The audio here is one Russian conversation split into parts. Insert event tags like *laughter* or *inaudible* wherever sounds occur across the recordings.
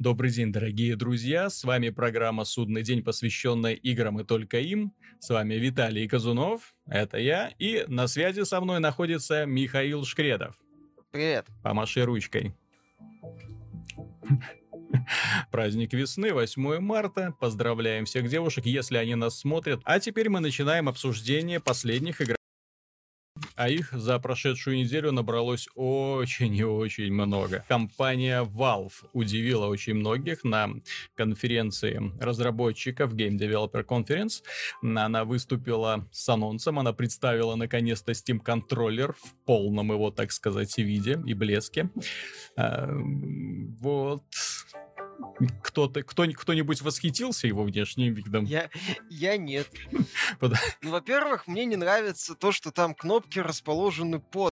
Добрый день, дорогие друзья. С вами программа «Судный день», посвященная играм и только им. С вами Виталий Казунов, это я, и на связи со мной находится Михаил Шкредов. Привет. Помаши ручкой. *laughs* Праздник весны, 8 марта. Поздравляем всех девушек, если они нас смотрят. А теперь мы начинаем обсуждение последних игр а их за прошедшую неделю набралось очень и очень много. Компания Valve удивила очень многих на конференции разработчиков Game Developer Conference. Она выступила с анонсом, она представила наконец-то Steam контроллер в полном его, так сказать, виде и блеске. А, вот кто-то, кто, кто-нибудь восхитился его внешним видом? Я, я нет. Ну, во-первых, мне не нравится то, что там кнопки расположены под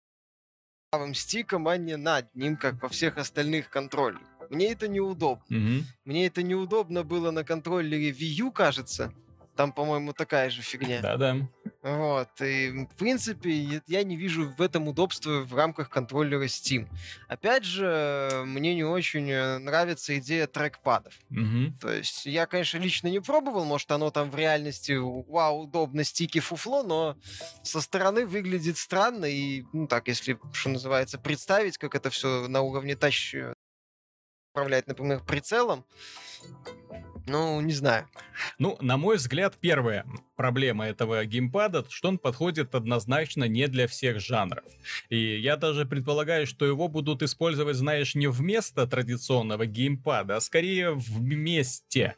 правым стиком, а не над ним, как во всех остальных контроллерах. Мне это неудобно. Угу. Мне это неудобно было на контроллере Wii U, кажется. Там, по-моему, такая же фигня. Да-да. Вот. И, в принципе, я не вижу в этом удобства в рамках контроллера Steam. Опять же, мне не очень э, нравится идея трекпадов. Угу. То есть, я, конечно, лично не пробовал, может, оно там в реальности, вау, удобно, стики, фуфло, но со стороны выглядит странно, и, ну так, если, что называется, представить, как это все на уровне тач управлять, например, прицелом, ну, не знаю. Ну, на мой взгляд, первая проблема этого геймпада, что он подходит однозначно не для всех жанров. И я даже предполагаю, что его будут использовать, знаешь, не вместо традиционного геймпада, а скорее вместе.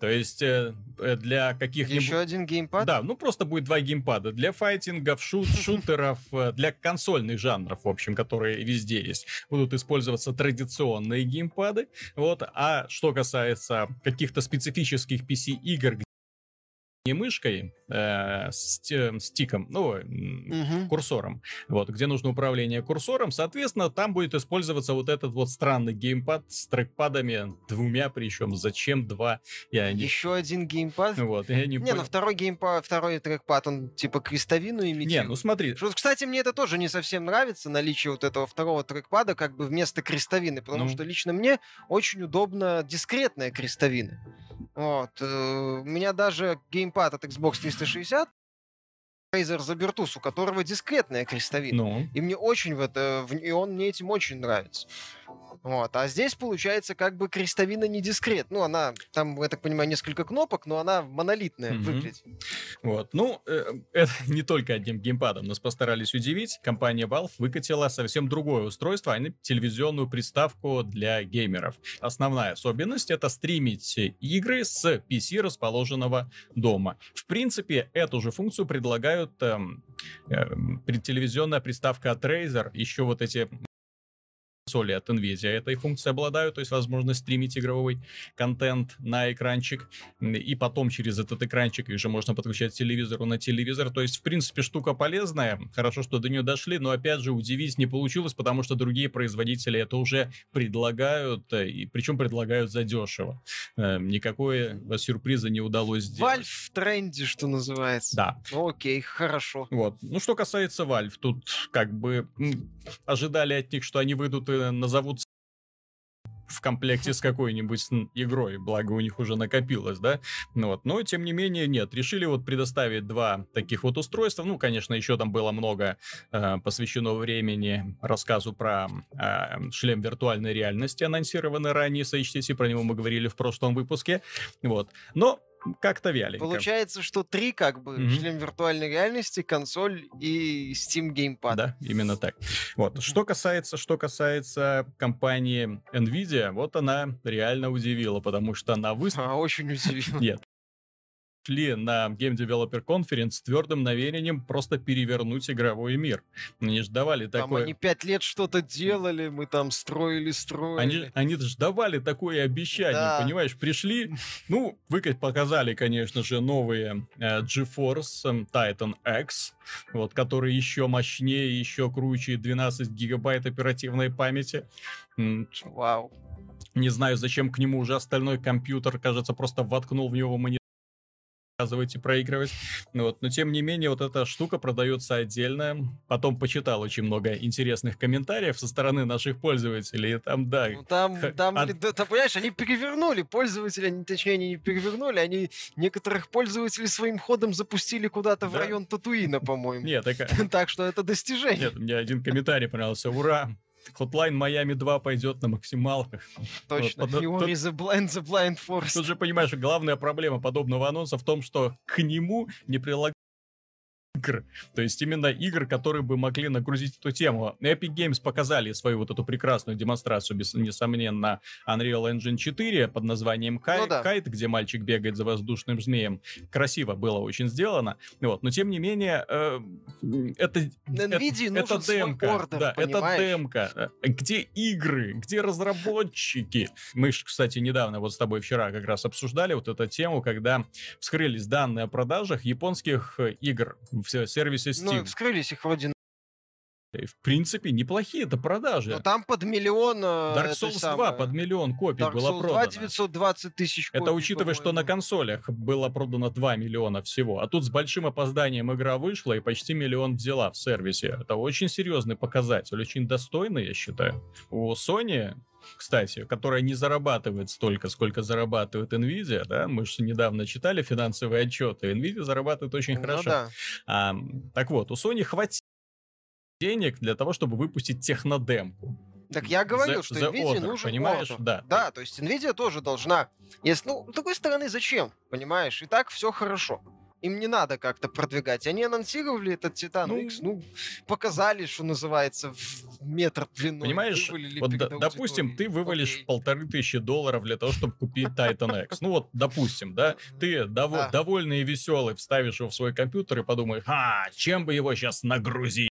То есть э, э для каких-нибудь... Еще один геймпад? Да, ну просто будет два геймпада. Для файтингов, шут, *laughs* шутеров, э, для консольных жанров, в общем, которые везде есть. Будут использоваться традиционные геймпады. Вот. А что касается каких-то специфических PC-игр, не мышкой, э, стиком, ну, угу. курсором, вот, где нужно управление курсором, соответственно, там будет использоваться вот этот вот странный геймпад с трекпадами, двумя причем, зачем два, я не... Еще один геймпад? Вот, я не Не, ну второй геймпад, второй трекпад, он типа крестовину имитирует. Не, ну смотри. Что, кстати, мне это тоже не совсем нравится, наличие вот этого второго трекпада как бы вместо крестовины, потому ну. что лично мне очень удобно дискретная крестовина. Вот. Э, у меня даже геймпад от Xbox 360 Razer Zabertus, у которого дискретная крестовина. Ну. И мне очень в это, и он мне этим очень нравится. Вот. А здесь получается как бы крестовина не дискрет. Ну, она, там, я так понимаю, несколько кнопок, но она монолитная mm-hmm. выглядит. Вот. Ну, э, это *laughs* не только одним геймпадом нас постарались удивить. Компания Valve выкатила совсем другое устройство, а не телевизионную приставку для геймеров. Основная особенность — это стримить игры с PC, расположенного дома. В принципе, эту же функцию предлагают эм, э, телевизионная приставка от Razer, еще вот эти консоли от NVIDIA этой функцией обладают, то есть возможность стримить игровой контент на экранчик, и потом через этот экранчик их же можно подключать телевизору на телевизор, то есть в принципе штука полезная, хорошо, что до нее дошли, но опять же удивить не получилось, потому что другие производители это уже предлагают, э, и причем предлагают задешево. Э, никакой сюрприза не удалось сделать. Valve в тренде, что называется. Да. Ну, окей, хорошо. Вот. Ну, что касается Valve, тут как бы ожидали от них, что они выйдут назовут в комплекте с какой-нибудь игрой, благо у них уже накопилось, да, ну вот, но тем не менее нет, решили вот предоставить два таких вот устройства, ну, конечно, еще там было много э, посвящено времени рассказу про э, шлем виртуальной реальности, анонсированный ранее с HTC, про него мы говорили в прошлом выпуске, вот, но как-то вяленько. Получается, что три как бы mm-hmm. шлем виртуальной реальности, консоль и Steam Gamepad. Да, именно так. Вот. Что касается, что касается компании Nvidia, вот она реально удивила, потому что она выступила... А, очень удивила. Нет, шли на Game Developer Conference с твердым намерением просто перевернуть игровой мир. Они же давали там такое... они пять лет что-то делали, мы там строили, строили. Они, они же давали такое обещание, да. понимаешь? Пришли, ну, вы показали, конечно же, новые э, GeForce э, Titan X, вот, который еще мощнее, еще круче, 12 гигабайт оперативной памяти. Вау. Не знаю, зачем к нему уже остальной компьютер, кажется, просто воткнул в него монитор показывать проигрывать. Ну вот. Но тем не менее, вот эта штука продается отдельно. Потом почитал очень много интересных комментариев со стороны наших пользователей. И там, да. Ну, там, там, от... да, понимаешь, они перевернули пользователи, они, точнее, они не перевернули, они некоторых пользователей своим ходом запустили куда-то да? в район Татуина, по-моему. Нет, так... *laughs* так что это достижение. Нет, мне один комментарий понравился. Ура! Hotline Miami 2 пойдет на максималках. Точно. Вот, Fury the Blind, the Blind Force. Тут же, понимаешь, главная проблема подобного анонса в том, что к нему не прилагают игр. То есть именно игр, которые бы могли нагрузить эту тему. Epic Games показали свою вот эту прекрасную демонстрацию, без, несомненно, Unreal Engine 4 под названием Кай, ну, да. Кайт, где мальчик бегает за воздушным змеем. Красиво было очень сделано. Вот. Но тем не менее, э, это, NVIDIA это, это демка. Ордер, да, это демка. Где игры? Где разработчики? Мы, кстати, недавно вот с тобой вчера как раз обсуждали вот эту тему, когда вскрылись данные о продажах японских игр в сервисе ну, Steam. Ну, вскрылись их вроде в принципе, неплохие это продажи. Но там под миллион... Э, Dark Souls 2 самое... под миллион копий Dark было Souls продано. 2 920 тысяч копий, Это учитывая, что на консолях было продано 2 миллиона всего. А тут с большим опозданием игра вышла и почти миллион взяла в сервисе. Это очень серьезный показатель, очень достойный, я считаю. У Sony кстати, которая не зарабатывает столько, сколько зарабатывает Nvidia, да, мы же недавно читали финансовые отчеты, Nvidia зарабатывает очень ну, хорошо. Да. А, так вот, у Sony хватит денег для того, чтобы выпустить технодемку. Так я говорил, the, что the NVIDIA order, нужен понимаешь? Order. Да. Да, то есть NVIDIA тоже должна... Если, ну, с другой стороны, зачем? Понимаешь? И так все хорошо. Им не надо как-то продвигать. Они анонсировали этот Титан ну, X, ну, показали, что называется, в метр длиной. Понимаешь, вот д- допустим, ты вывалишь Окей. полторы тысячи долларов для того, чтобы купить Titan X. Ну вот, допустим, да, ты довольный и веселый вставишь его в свой компьютер и подумаешь, а, чем бы его сейчас нагрузить?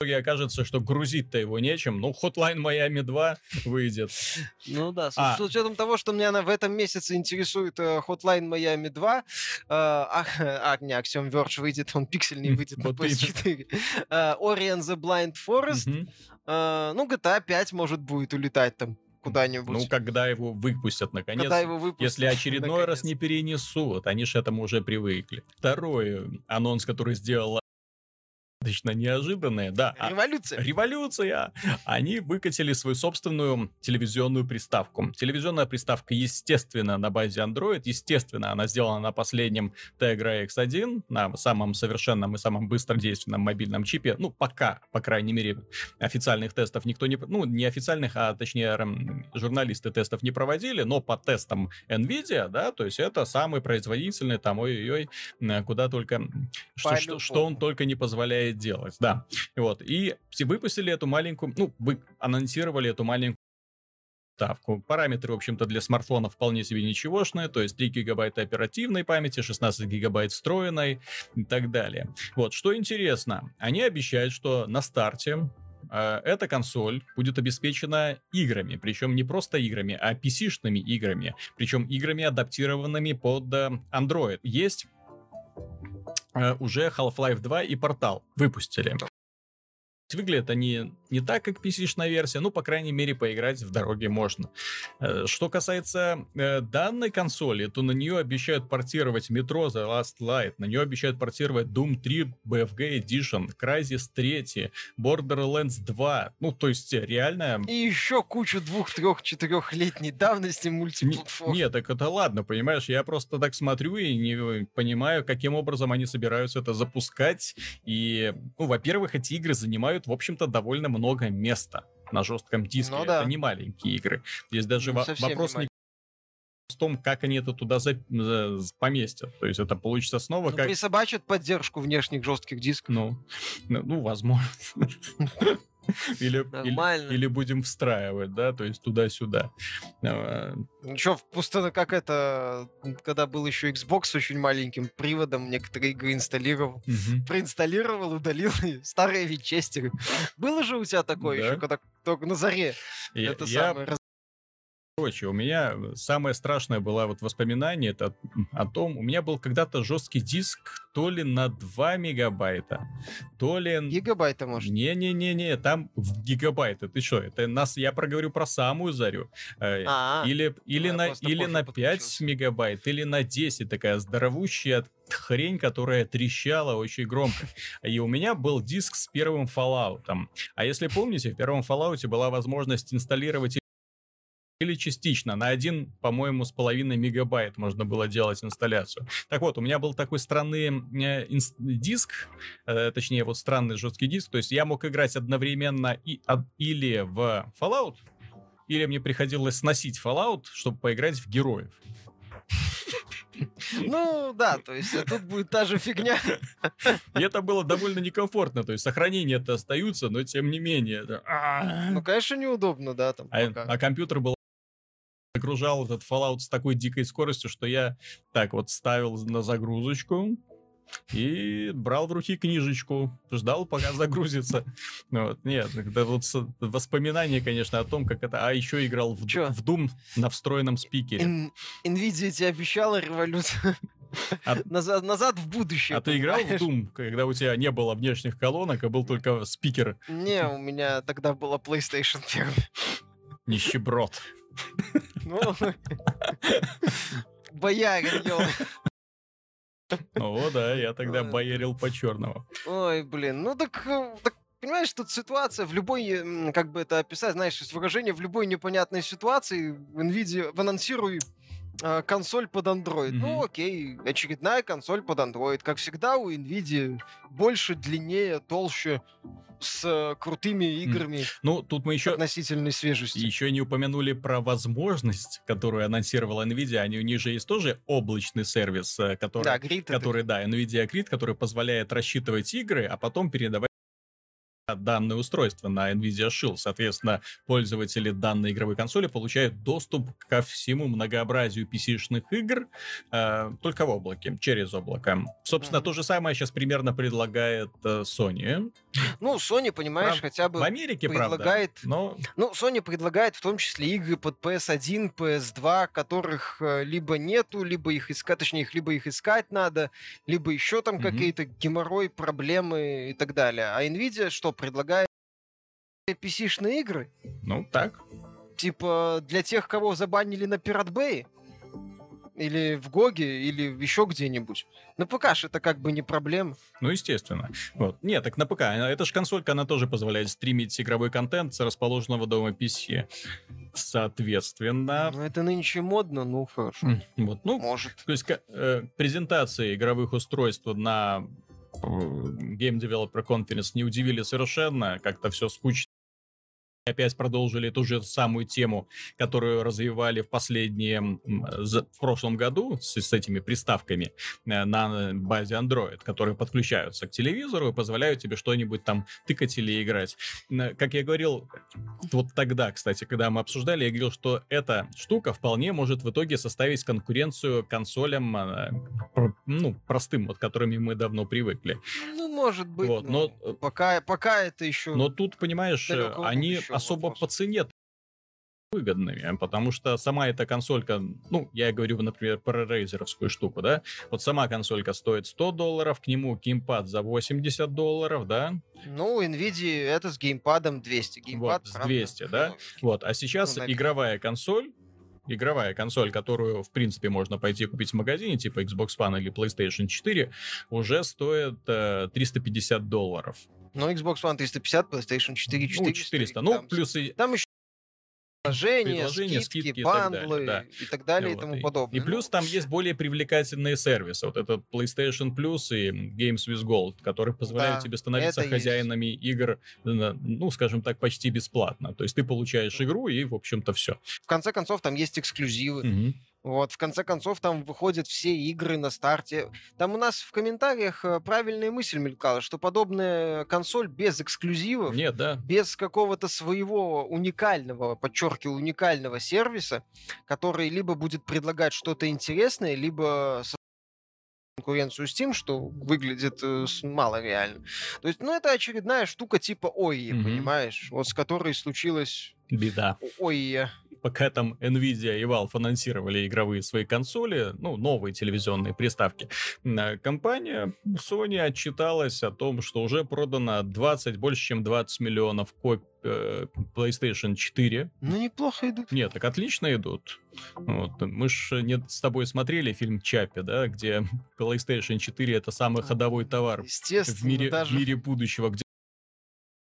Итоге окажется, что грузить-то его нечем. Ну, Hotline Miami 2 выйдет. Ну да, а. с, учетом того, что меня в этом месяце интересует uh, Hotline Miami 2, uh, а, *laughs* а, не, Axiom Verge выйдет, он пиксельный выйдет на PS4. Uh, Ori and the Blind Forest. Uh, ну, GTA 5, может, будет улетать там куда-нибудь. Ну, когда его выпустят, наконец. Когда его выпустят, Если очередной наконец. раз не перенесут, они же этому уже привыкли. Второй анонс, который сделала достаточно неожиданные, да. А революция. А, революция! Они выкатили свою собственную телевизионную приставку. Телевизионная приставка, естественно, на базе Android, естественно, она сделана на последнем Tegra X1, на самом совершенном и самом быстродейственном мобильном чипе. Ну, пока, по крайней мере, официальных тестов никто не... Ну, не официальных, а точнее, журналисты тестов не проводили, но по тестам NVIDIA, да, то есть это самый производительный, там, ой-ой-ой, куда только... Что, что, что он только не позволяет делать, да. Вот, и выпустили эту маленькую, ну, вы анонсировали эту маленькую ставку. Параметры, в общем-то, для смартфона вполне себе ничегошные, то есть 3 гигабайта оперативной памяти, 16 гигабайт встроенной и так далее. Вот, что интересно, они обещают, что на старте э, эта консоль будет обеспечена играми, причем не просто играми, а PC-шными играми, причем играми, адаптированными под э, Android. Есть уже Half-Life 2 и Портал выпустили. Выглядят они не так, как PC-шная версия, ну, по крайней мере, поиграть в дороге можно. Э, что касается э, данной консоли, то на нее обещают портировать Metro The Last Light, на нее обещают портировать Doom 3 BFG Edition, Crysis 3, Borderlands 2, ну, то есть реально... И еще кучу двух, трех, четырехлетней давности мультиплатформ. Нет, так это ладно, понимаешь, я просто так смотрю и не понимаю, каким образом они собираются это запускать, и, ну, во-первых, эти игры занимают, в общем-то, довольно много много места на жестком диске. Ну, да. Это не маленькие игры. Здесь даже ну, вопрос не в том, как они это туда за, за, поместят. То есть это получится снова ну, как... Присобачат поддержку внешних жестких дисков. Ну, ну, ну возможно. *laughs* *laughs* Или, или, или будем встраивать, да, то есть туда-сюда. А, ну что, просто как это, когда был еще Xbox с очень маленьким приводом, некоторые игры инсталлировал, угу. проинсталлировал, удалил старые винчестеры. Было же у тебя такое да? еще, когда только на заре я, это я, самое Короче, у меня самое страшное было вот воспоминание это о том, у меня был когда-то жесткий диск то ли на 2 мегабайта, то ли... Гигабайта, может? Не-не-не-не, там в гигабайты. Ты что, это нас, я проговорю про самую зарю. А-а-а. Или, или, ну, на, или на 5 мегабайт, или на 10, такая здоровущая хрень, которая трещала очень громко. И у меня был диск с первым Fallout. А если помните, в первом Fallout была возможность инсталлировать или частично. На один, по-моему, с половиной мегабайт можно было делать инсталляцию. Так вот, у меня был такой странный э, диск, э, точнее, вот странный жесткий диск. То есть я мог играть одновременно и, а, или в Fallout, или мне приходилось сносить Fallout, чтобы поиграть в героев. Ну, да, то есть э, тут будет та же фигня. И это было довольно некомфортно, то есть сохранения-то остаются, но тем не менее. Ну, конечно, неудобно, да, там. А, а компьютер был загружал этот Fallout с такой дикой скоростью, что я так вот ставил на загрузочку, и брал в руки книжечку, ждал, пока *laughs* загрузится. Ну вот, нет, это вот воспоминания, конечно, о том, как это... А еще играл в, в Doom на встроенном спикере. In, Nvidia тебе обещала революцию. А... *laughs* Назад, назад в будущее. А ты играл в Doom, когда у тебя не было внешних колонок, а был только спикер? Не, у меня тогда была PlayStation 1. Нищеброд. Ну, боярин, ё. О, да, я тогда боярил по-черному. Ой, блин, ну так, э, так понимаешь, тут ситуация в любой, как бы это описать, знаешь, выражение в любой непонятной ситуации в NVIDIA, в анонсируй э, консоль под Android. Mm-hmm. Ну, окей, очередная консоль под Android. Как всегда, у NVIDIA больше, длиннее, толще с э, крутыми играми. Ну, тут мы еще... Относительной свежести. Еще не упомянули про возможность, которую анонсировала NVIDIA. Они, у них же есть тоже облачный сервис, э, который... Да, Grid который, это... да, NVIDIA Grid, который позволяет рассчитывать игры, а потом передавать данное устройство на NVIDIA Shield. Соответственно, пользователи данной игровой консоли получают доступ ко всему многообразию PC-шных игр э, только в облаке, через облако. Собственно, то же самое сейчас примерно предлагает э, Sony. Ну, Sony, понимаешь, Прав... хотя бы в Америке, предлагает... правда, но... Ну, Sony предлагает в том числе игры под PS1, PS2, которых э, либо нету, либо их искать, точнее, их либо их искать надо, либо еще там mm-hmm. какие-то геморрой, проблемы и так далее. А Nvidia что, предлагает PC-шные игры. Ну, так. Типа для тех, кого забанили на eBay? Или в GOG е, или еще где-нибудь. На ПК же это как бы не проблема. Ну, естественно. Вот. Нет, так на ПК. Это же консолька, она тоже позволяет стримить игровой контент с расположенного дома PC. Соответственно... Ну, это нынче модно, ну, хорошо. Вот, ну, Может. То есть э, презентации игровых устройств на Game Developer Conference не удивили совершенно, как-то все скучно опять продолжили ту же самую тему, которую развивали в последние, в прошлом году с, с этими приставками э, на базе Android, которые подключаются к телевизору и позволяют тебе что-нибудь там тыкать или играть. Как я говорил, вот тогда, кстати, когда мы обсуждали, я говорил, что эта штука вполне может в итоге составить конкуренцию консолям, э, ну, простым, вот которыми мы давно привыкли. Ну, может быть, вот, но, но пока, пока это еще... Но тут, понимаешь, они особо вопрос. по цене выгодными, потому что сама эта консолька, ну, я говорю, например, про рейзеровскую штуку, да, вот сама консолька стоит 100 долларов, к нему геймпад за 80 долларов, да. Ну, NVIDIA это с геймпадом 200. Геймпад, вот, с 200, правда, да. Ну, вот, а сейчас ну, игровая консоль, игровая консоль, которую, в принципе, можно пойти купить в магазине, типа Xbox One или PlayStation 4, уже стоит э, 350 долларов. Ну, Xbox One 350, PlayStation 4 400. Ну, 400. Ну, там, плюс... Там еще предложения, предложения скидки, скидки бандлы и так далее, да. и, так далее, вот. и тому подобное. И, и плюс там есть более привлекательные сервисы. Вот этот PlayStation Plus и Games with Gold, которые позволяют да, тебе становиться хозяинами есть. игр, ну, скажем так, почти бесплатно. То есть ты получаешь игру и, в общем-то, все. В конце концов, там есть эксклюзивы. Угу. Вот, в конце концов, там выходят все игры на старте. Там у нас в комментариях э, правильная мысль мелькала, что подобная консоль без эксклюзивов, Нет, да. без какого-то своего уникального, подчеркиваю, уникального сервиса, который либо будет предлагать что-то интересное, либо конкуренцию Steam, что выглядит э, мало реально. То есть, ну, это очередная штука типа ой, mm-hmm. понимаешь, вот с которой случилась беда. Ой, пока там Nvidia и Valve анонсировали игровые свои консоли, ну, новые телевизионные приставки, компания Sony отчиталась о том, что уже продано 20, больше чем 20 миллионов копий э, PlayStation 4. Ну, неплохо идут. Нет, так отлично идут. Вот. Мы ж не с тобой смотрели фильм Чапи, да, где *laughs* PlayStation 4 это самый ходовой товар в мире, даже... в мире будущего, где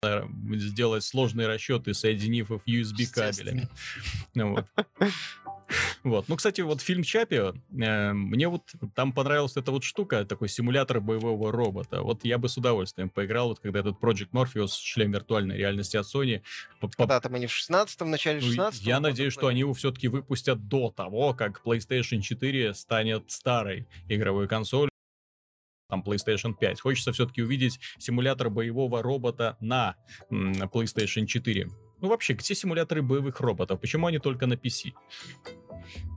сделать сложные расчеты, соединив их USB кабелями. *laughs* Ну, вот. Вот. Ну, кстати, вот фильм Чапи, э, мне вот там понравилась эта вот штука, такой симулятор боевого робота. Вот я бы с удовольствием поиграл, вот когда этот Project Morpheus, шлем виртуальной реальности от Sony. Когда там они в 16-м, начале 16 ну, Я надеюсь, что они его все-таки выпустят до того, как PlayStation 4 станет старой игровой консолью там PlayStation 5. Хочется все-таки увидеть симулятор боевого робота на PlayStation 4. Ну вообще, где симуляторы боевых роботов? Почему они только на PC?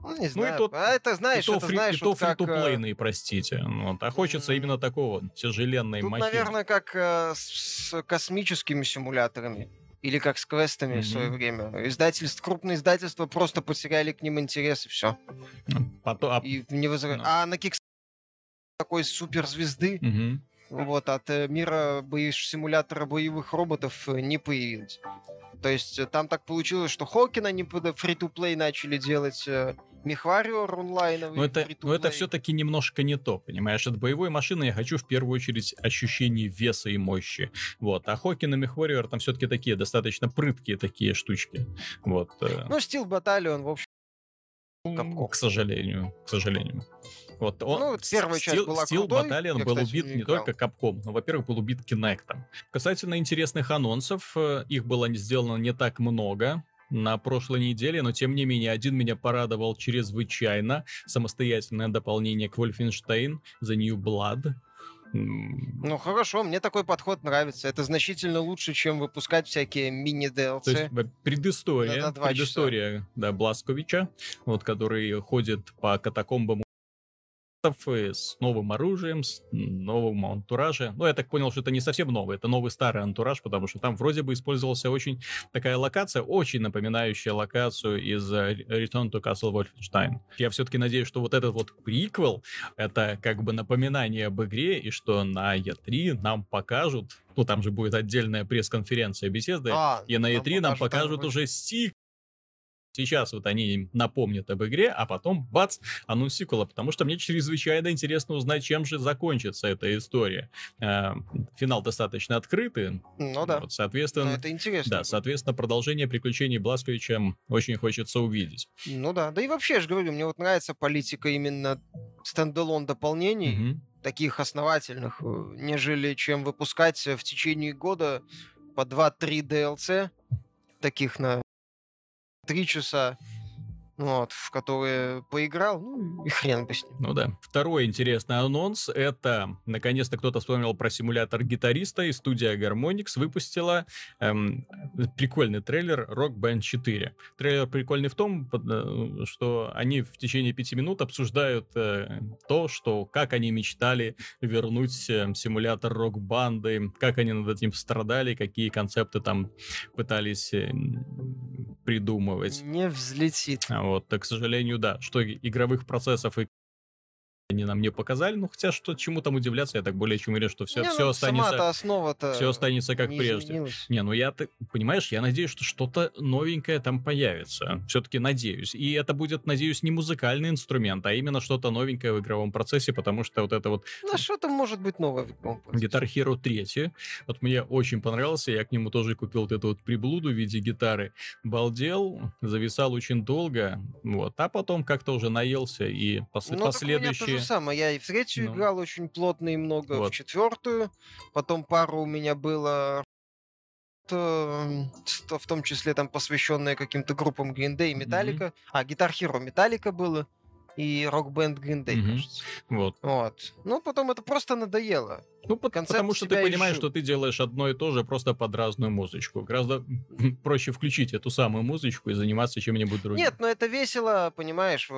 Ну, не знаю. Ну, и тот, а это, знаешь, и то, это, фри, знаешь, и то как... фри простите. Ну, вот, а хочется mm. именно такого тяжеленной Тут, махины. наверное, как э, с космическими симуляторами. Или как с квестами mm-hmm. в свое время. Издательств, крупные издательства просто потеряли к ним интерес, и все. Потом, а... И не возра... no. А на Kickstarter такой суперзвезды mm-hmm. вот, от э, мира бои... симулятора боевых роботов э, не появилось. То есть э, там так получилось, что Хокина не фри-то-плей начали делать, Мехвариор онлайновый. Но это, но это все-таки немножко не то, понимаешь? От боевой машины я хочу в первую очередь ощущение веса и мощи. Вот. А Хокин и Мехвариор там все-таки такие достаточно прыткие такие штучки. Вот. Ну, стил Баталион, в общем, Капком. К сожалению, к сожалению. Вот он, ну, первая часть Steel, была Steel крутой. Battalion я, был кстати, убит не, не только Капком, но, во-первых, был убит Кинектом. Касательно интересных анонсов, э, их было сделано не так много на прошлой неделе, но тем не менее один меня порадовал чрезвычайно. Самостоятельное дополнение к Wolfenstein The New Blood. Ну хорошо, мне такой подход нравится. Это значительно лучше, чем выпускать всякие мини-DLC. То есть предыстория, на, на предыстория, часа. да, Бласковича, вот, который ходит по катакомбам с новым оружием, с новым антуражем. Ну, я так понял, что это не совсем новый, это новый старый антураж, потому что там вроде бы использовался очень такая локация, очень напоминающая локацию из э, Return to Castle Wolfenstein. Я все-таки надеюсь, что вот этот вот приквел, это как бы напоминание об игре, и что на E3 нам покажут ну, там же будет отдельная пресс-конференция беседы, а, и на E3 нам покажут уже сик Сейчас вот они напомнят об игре, а потом, бац, анонс сиквела, потому что мне чрезвычайно интересно узнать, чем же закончится эта история. Э, финал достаточно открытый. Ну да. Вот, соответственно, Но это интересно. Да, соответственно, продолжение приключений Бласковича очень хочется увидеть. Ну да, да и вообще, я же говорю, мне вот нравится политика именно стендалон дополнений, угу. таких основательных, э, нежели чем выпускать в течение года по 2-3 DLC, таких на три часа вот, в которые поиграл, ну и хрен бы с ним. Ну да. Второй интересный анонс — это, наконец-то кто-то вспомнил про симулятор гитариста, и студия Harmonix выпустила эм, прикольный трейлер Rock Band 4. Трейлер прикольный в том, э, что они в течение пяти минут обсуждают э, то, что как они мечтали вернуть э, симулятор рок-банды, как они над этим страдали, какие концепты там пытались э, придумывать. Не взлетит. А вот, к сожалению, да, что игровых процессов и они нам не показали, ну хотя что чему там удивляться, я так более чем уверен, что все, не, все ну, останется... основа-то все останется как прежде. Изменилась. Не, ну я, ты, понимаешь, я надеюсь, что что-то новенькое там появится. Все-таки надеюсь. И это будет, надеюсь, не музыкальный инструмент, а именно что-то новенькое в игровом процессе, потому что вот это вот... Ну, что-то может быть новое в игровом процессе. Guitar Hero 3. Вот мне очень понравился, я к нему тоже купил вот эту вот приблуду в виде гитары. Балдел, зависал очень долго, вот, а потом как-то уже наелся, и пос- ну, последующие самое. Я и в третью ну. играл очень плотно и много, вот. в четвертую. Потом пару у меня было в том числе там посвященные каким-то группам Green Day и Металлика. Mm-hmm. А, Guitar Hero Металлика было и рок-бенд Green Day, mm-hmm. кажется. Вот. вот. Ну, потом это просто надоело. Ну, потому что ты понимаешь, что ты делаешь одно и то же, просто под разную музычку. Гораздо проще включить эту самую музычку и заниматься чем-нибудь другим. Нет, но это весело, понимаешь,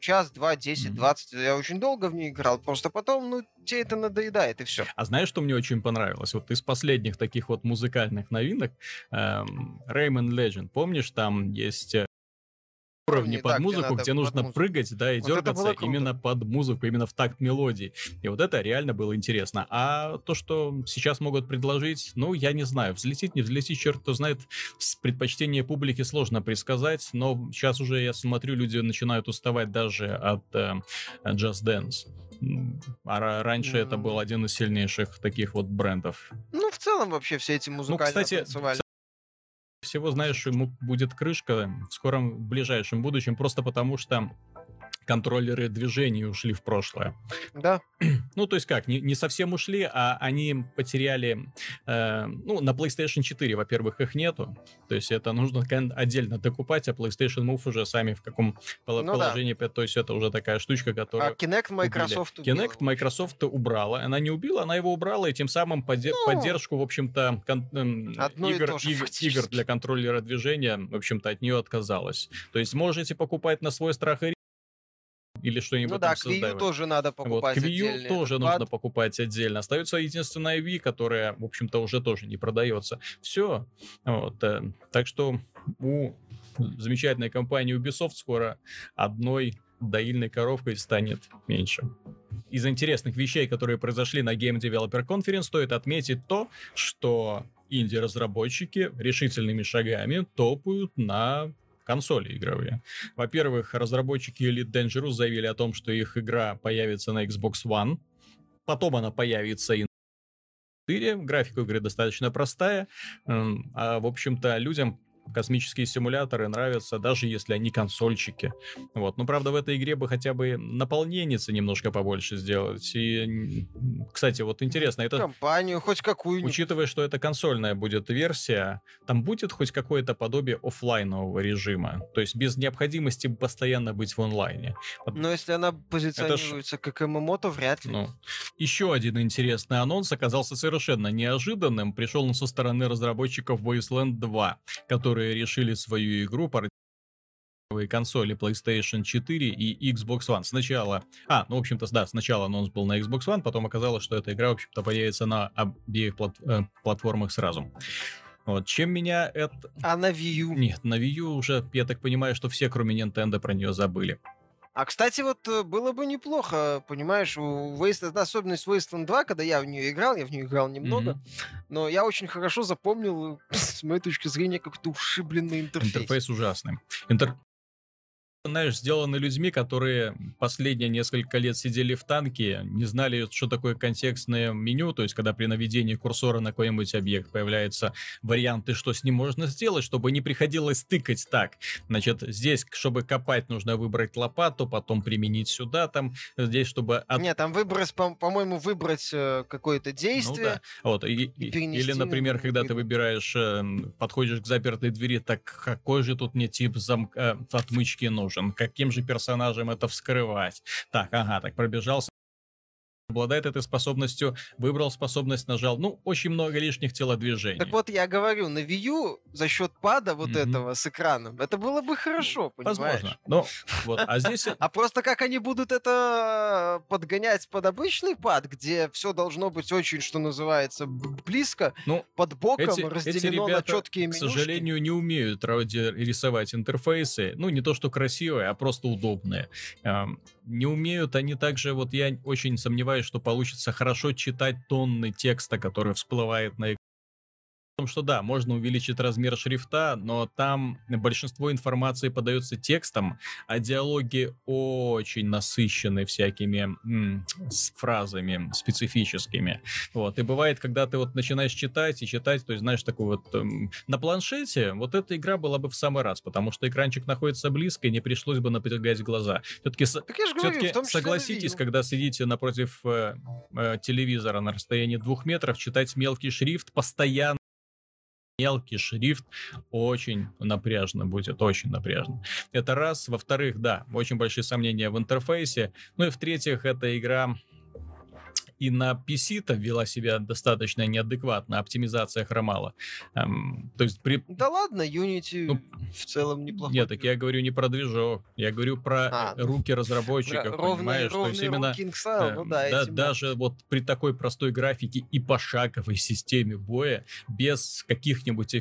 час, два, десять, двадцать. Я очень долго в ней играл, просто потом, ну, тебе это надоедает, и все. А знаешь, что мне очень понравилось? Вот из последних таких вот музыкальных новинок, эм, Rayman Legend, помнишь, там есть уровне под музыку, где, нужно прыгать, да, и дергаться именно под музыку, именно в такт мелодии. И вот это реально было интересно. А то, что сейчас могут предложить, ну, я не знаю, взлетит, не взлетит, черт кто знает, с предпочтения публики сложно предсказать, но сейчас уже я смотрю, люди начинают уставать даже от э, Just Dance. А раньше mm-hmm. это был один из сильнейших таких вот брендов. Ну, в целом вообще все эти музыкальные ну, кстати, всего, знаешь, ему будет крышка в скором, в ближайшем будущем, просто потому что контроллеры движений ушли в прошлое. Да. *clears throat* Ну, то есть как, не, не совсем ушли, а они потеряли... Э, ну, на PlayStation 4, во-первых, их нету. То есть это нужно отдельно докупать, а PlayStation Move уже сами в каком ну, положении... Да. То есть это уже такая штучка, которая... А Kinect Microsoft убила. Kinect Microsoft убрала. Она не убила, она его убрала, и тем самым подде- ну, поддержку, в общем-то, кон- э, игр, игр, игр для контроллера движения, в общем-то, от нее отказалась. То есть можете покупать на свой страх и или что-нибудь Ну да, к Wii U тоже надо покупать вот, к Wii U тоже нужно пад. покупать отдельно. Остается единственная Wii, которая, в общем-то, уже тоже не продается. Все. Вот. Э, так что у замечательной компании Ubisoft скоро одной доильной коровкой станет меньше. Из интересных вещей, которые произошли на Game Developer Conference, стоит отметить то, что инди-разработчики решительными шагами топают на консоли игровые. Во-первых, разработчики Elite Dangerous заявили о том, что их игра появится на Xbox One. Потом она появится и на 4. Графика игры достаточно простая. А, в общем-то, людям космические симуляторы нравятся, даже если они консольчики. Вот. Но, правда, в этой игре бы хотя бы наполненницы немножко побольше сделать. И, кстати, вот интересно, это... Компанию хоть какую-нибудь. Учитывая, что это консольная будет версия, там будет хоть какое-то подобие офлайнового режима. То есть без необходимости постоянно быть в онлайне. Но если она позиционируется ж... как ММО, то вряд ли. Ну. Еще один интересный анонс оказался совершенно неожиданным. Пришел он со стороны разработчиков Wasteland 2, который которые решили свою игру консоли PlayStation 4 и Xbox One. Сначала... А, ну, в общем-то, да, сначала анонс был на Xbox One, потом оказалось, что эта игра, в общем-то, появится на обеих плат... э, платформах сразу. Вот, чем меня это... А на Wii U? Нет, на Wii U уже, я так понимаю, что все, кроме Nintendo, про нее забыли. А, кстати, вот э, было бы неплохо, понимаешь, у Wasteland, особенность Wasteland 2, когда я в нее играл, я в нее играл немного, mm-hmm. но я очень хорошо запомнил, *laughs* с моей точки зрения, как-то ушибленный интерфейс. Интерфейс ужасный. Интер знаешь, сделаны людьми, которые последние несколько лет сидели в танке, не знали, что такое контекстное меню, то есть когда при наведении курсора на какой-нибудь объект появляются варианты, что с ним можно сделать, чтобы не приходилось тыкать так. Значит, здесь, чтобы копать, нужно выбрать лопату, потом применить сюда, там, здесь, чтобы... От... Нет, там выбрать, по- по-моему, выбрать э, какое-то действие. Ну, да. вот, и, и или, например, когда ты выбираешь, э, подходишь к запертой двери, так какой же тут мне тип замка, э, отмычки нужен? Нужен, каким же персонажем это вскрывать. Так, ага, так пробежался обладает этой способностью, выбрал способность, нажал. Ну, очень много лишних телодвижений. Так вот, я говорю, на Wii U за счет пада вот mm-hmm. этого с экраном, это было бы хорошо, понимаешь? Возможно. Но, вот, а здесь... *laughs* А просто как они будут это подгонять под обычный пад, где все должно быть очень, что называется, близко, ну, под боком, эти, разделено на четкие менюшки. к сожалению, не умеют рисовать интерфейсы. Ну, не то, что красивые, а просто удобные. Не умеют они также, вот я очень сомневаюсь, что получится хорошо читать тонны текста, который всплывает на том, что да, можно увеличить размер шрифта, но там большинство информации подается текстом, а диалоги очень насыщены всякими м- с фразами специфическими. Вот. И бывает, когда ты вот начинаешь читать и читать, то есть, знаешь, такой вот эм, на планшете, вот эта игра была бы в самый раз, потому что экранчик находится близко, и не пришлось бы напрягать глаза. Все-таки, все-таки согласитесь, когда сидите напротив э, э, телевизора на расстоянии двух метров, читать мелкий шрифт постоянно мелкий шрифт очень напряжно будет, очень напряжно. Это раз. Во-вторых, да, очень большие сомнения в интерфейсе. Ну и в-третьих, эта игра и на PC-то вела себя достаточно неадекватно, оптимизация хромала. Эм, то есть при... Да ладно, Unity ну, в целом неплохо. Нет, так я говорю не про движок, я говорю про а, руки разработчиков, ровные, понимаешь? Ровные, то есть именно Style, ну, да, да, даже вот при такой простой графике и пошаговой системе боя, без каких-нибудь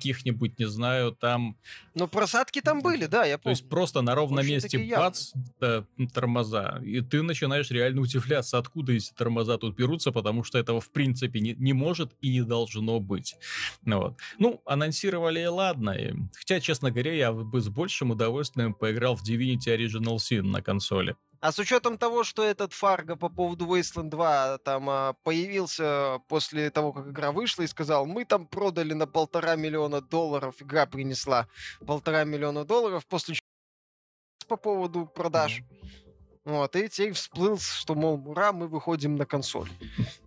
каких-нибудь, не знаю, там... Ну, просадки там были, да, я помню. То есть просто на ровном Очень месте бац, да, тормоза. И ты начинаешь реально удивляться, откуда эти тормоза тут берутся, потому что этого в принципе не, не может и не должно быть. Ну, вот. ну анонсировали, ладно. Хотя, честно говоря, я бы с большим удовольствием поиграл в Divinity Original Sin на консоли. А с учетом того, что этот Фарго по поводу Wasteland 2 там а, появился после того, как игра вышла и сказал, мы там продали на полтора миллиона долларов, игра принесла полтора миллиона долларов, после чего по поводу продаж. Mm-hmm. Вот, и теперь всплыл, что, мол, ура, мы выходим на консоль.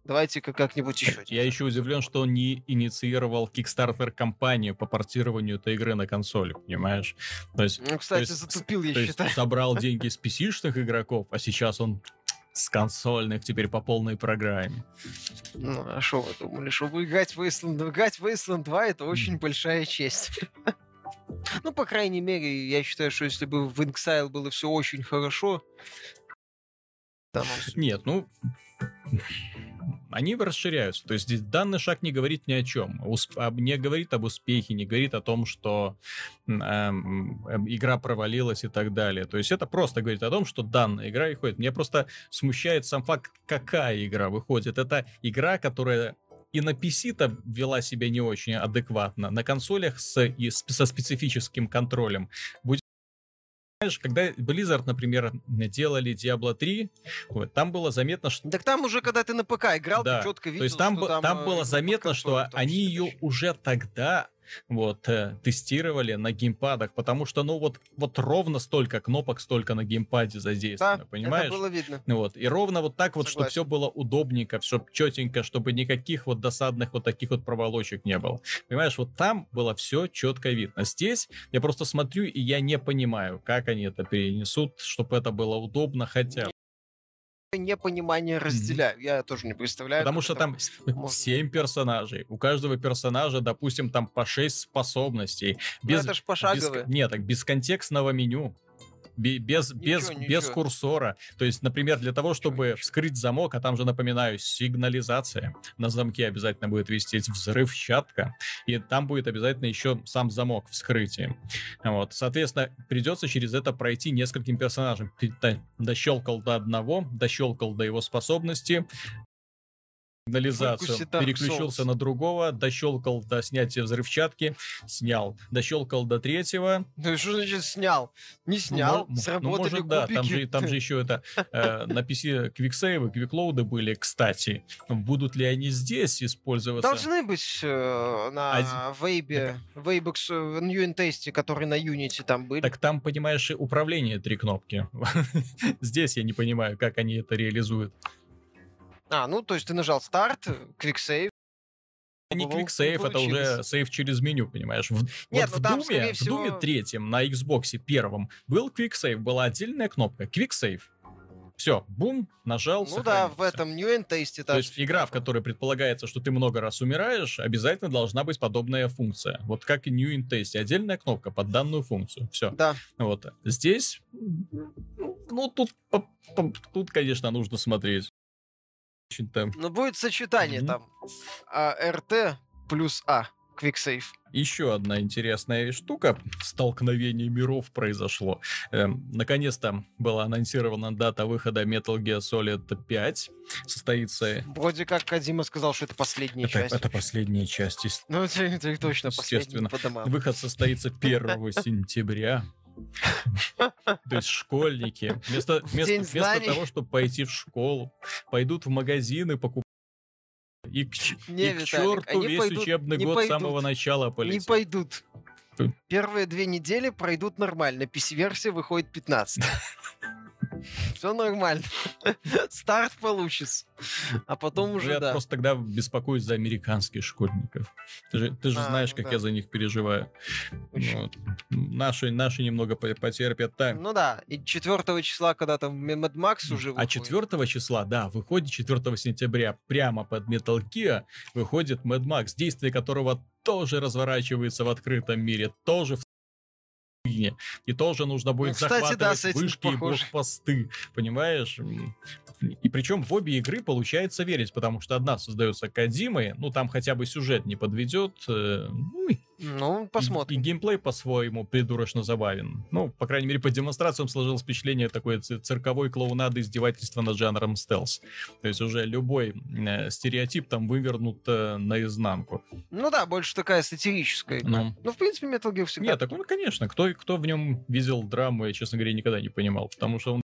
Давайте-ка как-нибудь еще. Я еще удивлен, что он не инициировал Kickstarter-компанию по портированию этой игры на консоль, понимаешь? То есть, ну, кстати, то есть, затупил, я то считаю. Есть, собрал *laughs* деньги с pc игроков, а сейчас он с консольных теперь по полной программе. Ну, а что вы думали, что играть в Wasteland, играть в Wasteland 2 это очень большая честь. *laughs* Ну, по крайней мере, я считаю, что если бы в Inxile было все очень хорошо... Нет, ну... Они расширяются. То есть данный шаг не говорит ни о чем. Не говорит об успехе, не говорит о том, что эм, эм, игра провалилась и так далее. То есть это просто говорит о том, что данная игра выходит. Меня просто смущает сам факт, какая игра выходит. Это игра, которая и на PC-то вела себя не очень адекватно, на консолях с, и со специфическим контролем. Знаешь, когда Blizzard, например, делали Diablo 3, вот, там было заметно, что... Так там уже, когда ты на ПК играл, да. ты четко видел, То есть там, что там, там было заметно, что они ее уже тогда вот, э, тестировали на геймпадах, потому что, ну, вот, вот ровно столько кнопок, столько на геймпаде задействовано, да, понимаешь? это было видно. Вот, и ровно вот так вот, чтобы все было удобненько, все четенько, чтобы никаких вот досадных вот таких вот проволочек не было. Понимаешь, вот там было все четко видно. Здесь я просто смотрю, и я не понимаю, как они это перенесут, чтобы это было удобно, хотя непонимание разделяю. Mm-hmm. Я тоже не представляю. Потому что там *laughs* можно... 7 персонажей. У каждого персонажа, допустим, там по 6 способностей. Ну, без, ну, это ж пошаговые. Без, нет, так без контекстного меню без, ничего, без, ничего. без курсора. То есть, например, для того, чтобы ничего. вскрыть замок, а там же, напоминаю, сигнализация, на замке обязательно будет вести взрывчатка, и там будет обязательно еще сам замок вскрытия. Вот, соответственно, придется через это пройти нескольким персонажам. Дощелкал до одного, дощелкал до его способности, сигнализацию, переключился на другого, дощелкал до снятия взрывчатки, снял, дощелкал до третьего. Ну что значит снял? Не снял, ну, сработали ну, может, да, там же, там же *laughs* еще это э, на PC квиксейвы, квиклоуды были, кстати. Будут ли они здесь использоваться? Должны быть э, на а, Вейбе, Вейбекс, в New Test, который на Unity там были. Так там, понимаешь, управление три кнопки. *laughs* здесь я не понимаю, как они это реализуют. А, ну, то есть ты нажал старт, квиксейв, не квиксейв, это уже сейв через меню, понимаешь? В, Нет, вот ну, в, там, Думе, всего... в Думе третьем на Xbox первом был квиксейв, была отдельная кнопка, квиксейв. Все, бум, нажал, Ну да, в этом New End Taste То есть игра, в которой предполагается, что ты много раз умираешь, обязательно должна быть подобная функция. Вот как и New End Taste. Отдельная кнопка под данную функцию. Все. Да. Вот. Здесь, ну, тут, тут, конечно, нужно смотреть очень-то... Ну, будет сочетание mm-hmm. там. А, РТ плюс А. Quicksave. Еще одна интересная штука. Столкновение миров произошло. Эм, наконец-то была анонсирована дата выхода Metal Gear Solid 5. Состоится... Вроде как Кадима сказал, что это последняя это, часть. Это последняя часть. Ну, это, это точно Естественно. Выход состоится *laughs* 1 сентября. *laughs* То есть школьники вместо, вместо, вместо того, чтобы пойти в школу, пойдут в магазины покупать и к, не, и к черту весь пойдут, учебный год пойдут, с самого начала полетит. Не пойдут. Первые две недели пройдут нормально. PC-версия выходит 15. *laughs* Все нормально. *laughs* Старт получится. А потом ну, уже, я да. просто тогда беспокоюсь за американских школьников. Ты же, ты же а, знаешь, ну, как да. я за них переживаю. Вот. Наши, наши немного потерпят так. Ну да, и 4 числа, когда там Mad Max уже выходит. А 4 числа, да, выходит 4 сентября прямо под Metal Gear выходит Mad Max, действие которого тоже разворачивается в открытом мире, тоже в и тоже нужно будет ну, кстати, захватывать да, вышки и блокпосты, понимаешь? И причем в обе игры получается верить, потому что одна создается Кадимой, ну там хотя бы сюжет не подведет, э, ну, Ну, посмотрим. И, и геймплей по-своему придурочно забавен. Ну, по крайней мере, по демонстрациям сложилось впечатление такой цирковой клоунады издевательства над жанром стелс. То есть уже любой э, стереотип там вывернут э, наизнанку. Ну да, больше такая сатирическая игра. Ну, ну в принципе, Metal Gear всегда... Нет, так, ну, конечно, кто, кто в нем видел драму, я, честно говоря, никогда не понимал, потому что он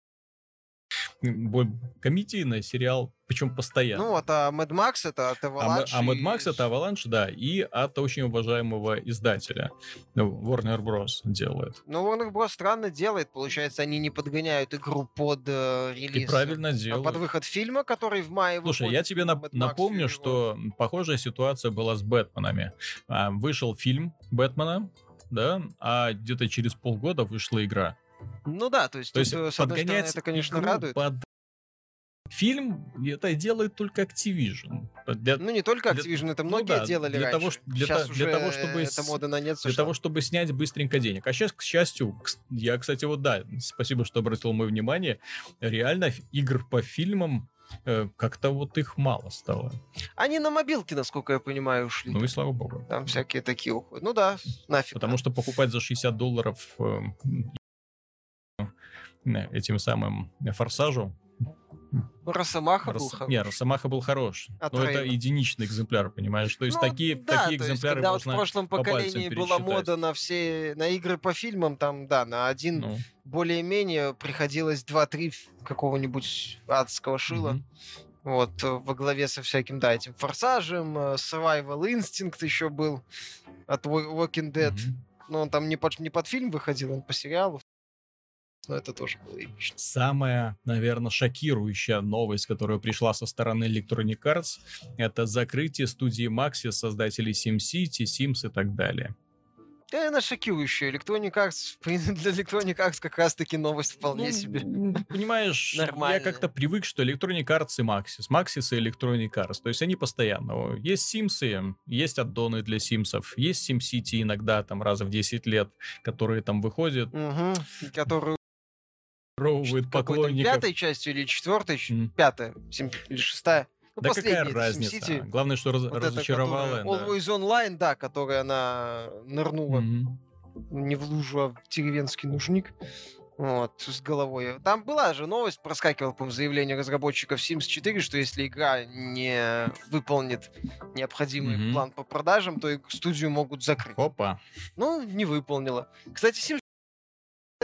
комедийный сериал, причем постоянно. Ну а Mad Max это от Avalanche. А, а Mad Max это Avalanche, да, и от очень уважаемого издателя. Ну, Warner Bros. делает. Ну, Warner Bros. странно делает, получается, они не подгоняют игру под э, релиз. И правильно делают. Под выход фильма, который в мае Слушай, я тебе нап- напомню, что похожая ситуация была с Бэтменами. А, вышел фильм Бэтмена, да, а где-то через полгода вышла игра. Ну да, то есть, то есть с подгонять стороны, это, конечно, радует. Под фильм это делает только Activision. Для, ну не только Activision, для, это ну многие ну, да, делали для раньше. Того, для, сейчас для, для того, чтобы эта мода на нет Для того, чтобы снять быстренько денег. А сейчас, к счастью, я, кстати, вот да, спасибо, что обратил мое внимание, реально игр по фильмам э, как-то вот их мало стало. Они на мобилке, насколько я понимаю, ушли. Ну и слава богу. Там всякие такие уходят. Ну да, нафиг. Потому что покупать за 60 долларов э, этим самым форсажу. Росомаха Рос... был хорош. Не, Росомаха был хорош. От но это единичный экземпляр, понимаешь? То есть ну, такие, да, такие экземпляры когда можно вот в прошлом поколении была мода на все на игры по фильмам, там, да, на один ну. более-менее приходилось 2-3 какого-нибудь адского шила. Mm-hmm. Вот, во главе со всяким, да, этим форсажем, э, Survival Instinct еще был от Walking Dead. Mm-hmm. Но он там не под, не под фильм выходил, он по сериалу но это тоже было эпично. Самая, наверное, шокирующая новость, которая пришла со стороны Electronic Arts, это закрытие студии Maxis, создателей SimCity, Sims и так далее. Да, она шокирующая. Electronic Arts, для Electronic Arts как раз-таки новость вполне ну, себе. Понимаешь, я как-то привык, что Electronic Arts и Maxis. Maxis и Electronic Arts. То есть они постоянно. Есть Sims, есть аддоны для Симсов, есть SimCity иногда там раз в 10 лет, которые там выходят. Угу, которые разочаровывает поклонников. Пятой частью или четвертой? Mm. Пятая или шестая? Ну, да какая разница? City, Главное, что раз, вот разочаровала. Это, Always да. Online, да, которая она нырнула mm-hmm. не в лужу, а в деревенский нужник. Вот, с головой. Там была же новость, проскакивала, по заявлению разработчиков Sims 4, что если игра не выполнит необходимый mm-hmm. план по продажам, то студию могут закрыть. Опа. Ну, не выполнила. Кстати, Sims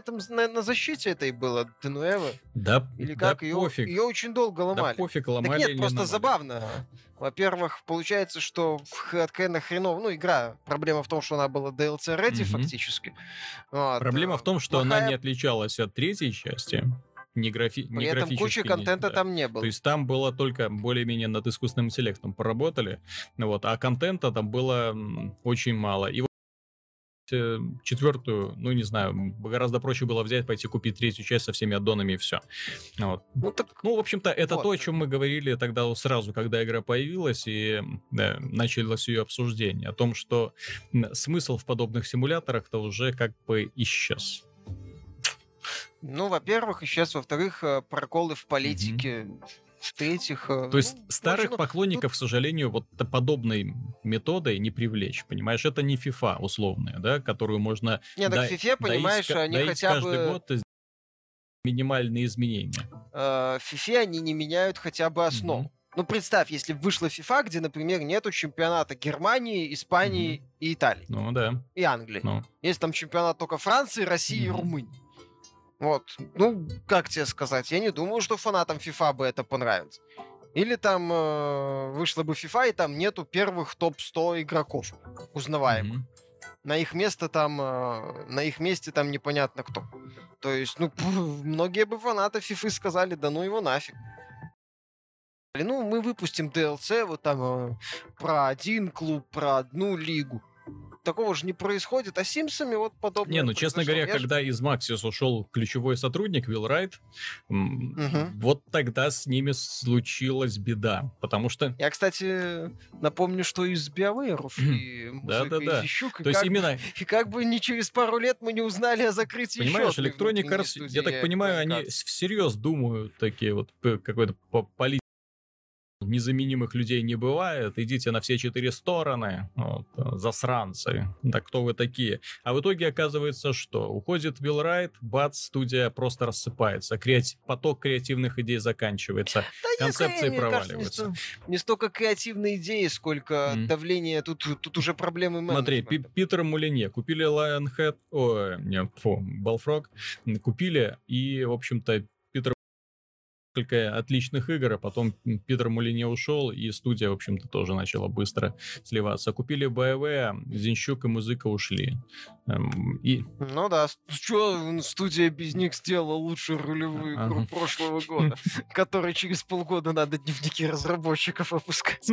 этом на, на защите этой было Денуэва? Да, Или как? Да ее, пофиг. ее очень долго ломали. Да пофиг, ломали так нет, просто ломали. забавно. Во-первых, получается, что в Хэткэна хреново, ну, игра, проблема в том, что она была DLC ready mm-hmm. фактически. Вот. Проблема в том, что Плохая... она не отличалась от третьей части не, графи... При не этом кучи контента да. там не было. То есть там было только более-менее над искусственным интеллектом поработали, вот, а контента там было очень мало. И Э, четвертую, ну, не знаю, гораздо проще было взять, пойти купить третью часть со всеми аддонами и все. Вот. Ну, так, ну, в общем-то, это вот. то, о чем мы говорили тогда сразу, когда игра появилась, и да, началось ее обсуждение, о том, что смысл в подобных симуляторах-то уже как бы исчез. Ну, во-первых, исчез, во-вторых, э, проколы в политике. Mm-hmm в-третьих... Э, То есть ну, старых общем, ну, поклонников, тут... к сожалению, вот подобной методой не привлечь, понимаешь? Это не FIFA условная, да, которую можно... Нет, так в FIFA, понимаешь, доить, они хотя каждый бы... год минимальные изменения. Э, в FIFA они не меняют хотя бы основу. Mm-hmm. Ну, представь, если вышла FIFA, где, например, нету чемпионата Германии, Испании mm-hmm. и Италии. Ну, да. И Англии. Ну. Есть там чемпионат только Франции, России mm-hmm. и Румынии. Вот. Ну, как тебе сказать, я не думаю, что фанатам FIFA бы это понравилось. Или там э, вышла бы FIFA, и там нету первых топ-100 игроков узнаваемых. Mm-hmm. На их место там, э, на их месте там непонятно кто. То есть, ну, *laughs* многие бы фанаты FIFA сказали, да ну его нафиг. Ну, мы выпустим DLC вот там э, про один клуб, про одну лигу такого же не происходит, а с Симсами вот подобное. Не, ну, честно говоря, Я когда ж... из Максис ушел ключевой сотрудник Вилл Райт, угу. вот тогда с ними случилась беда, потому что... Я, кстати, напомню, что из BioWare ушли да, да, да. То есть именно... И как бы не через пару лет мы не узнали о закрытии Понимаешь, Electronic Arts, я так понимаю, они всерьез думают такие вот какой-то политики незаменимых людей не бывает, идите на все четыре стороны, вот, засранцы, да кто вы такие? А в итоге оказывается, что уходит Билл Райт, бац, студия просто рассыпается, Креати... поток креативных идей заканчивается, да концепции нет, проваливаются. Кажется, не, не столько креативные идеи, сколько mm. давление, тут, тут уже проблемы Смотри, Пи Питер Мулине купили Lionhead, ой, не, фу, Balfrog, купили, и, в общем-то, несколько отличных игр, а потом Питер Мулине ушел, и студия, в общем-то, тоже начала быстро сливаться. Купили BioWare, Зинщук и Музыка ушли. Эм, и... Ну да, что студия без них сделала лучшую рулевую игру ага. прошлого *laughs* года, которой через полгода надо дневники разработчиков опускать.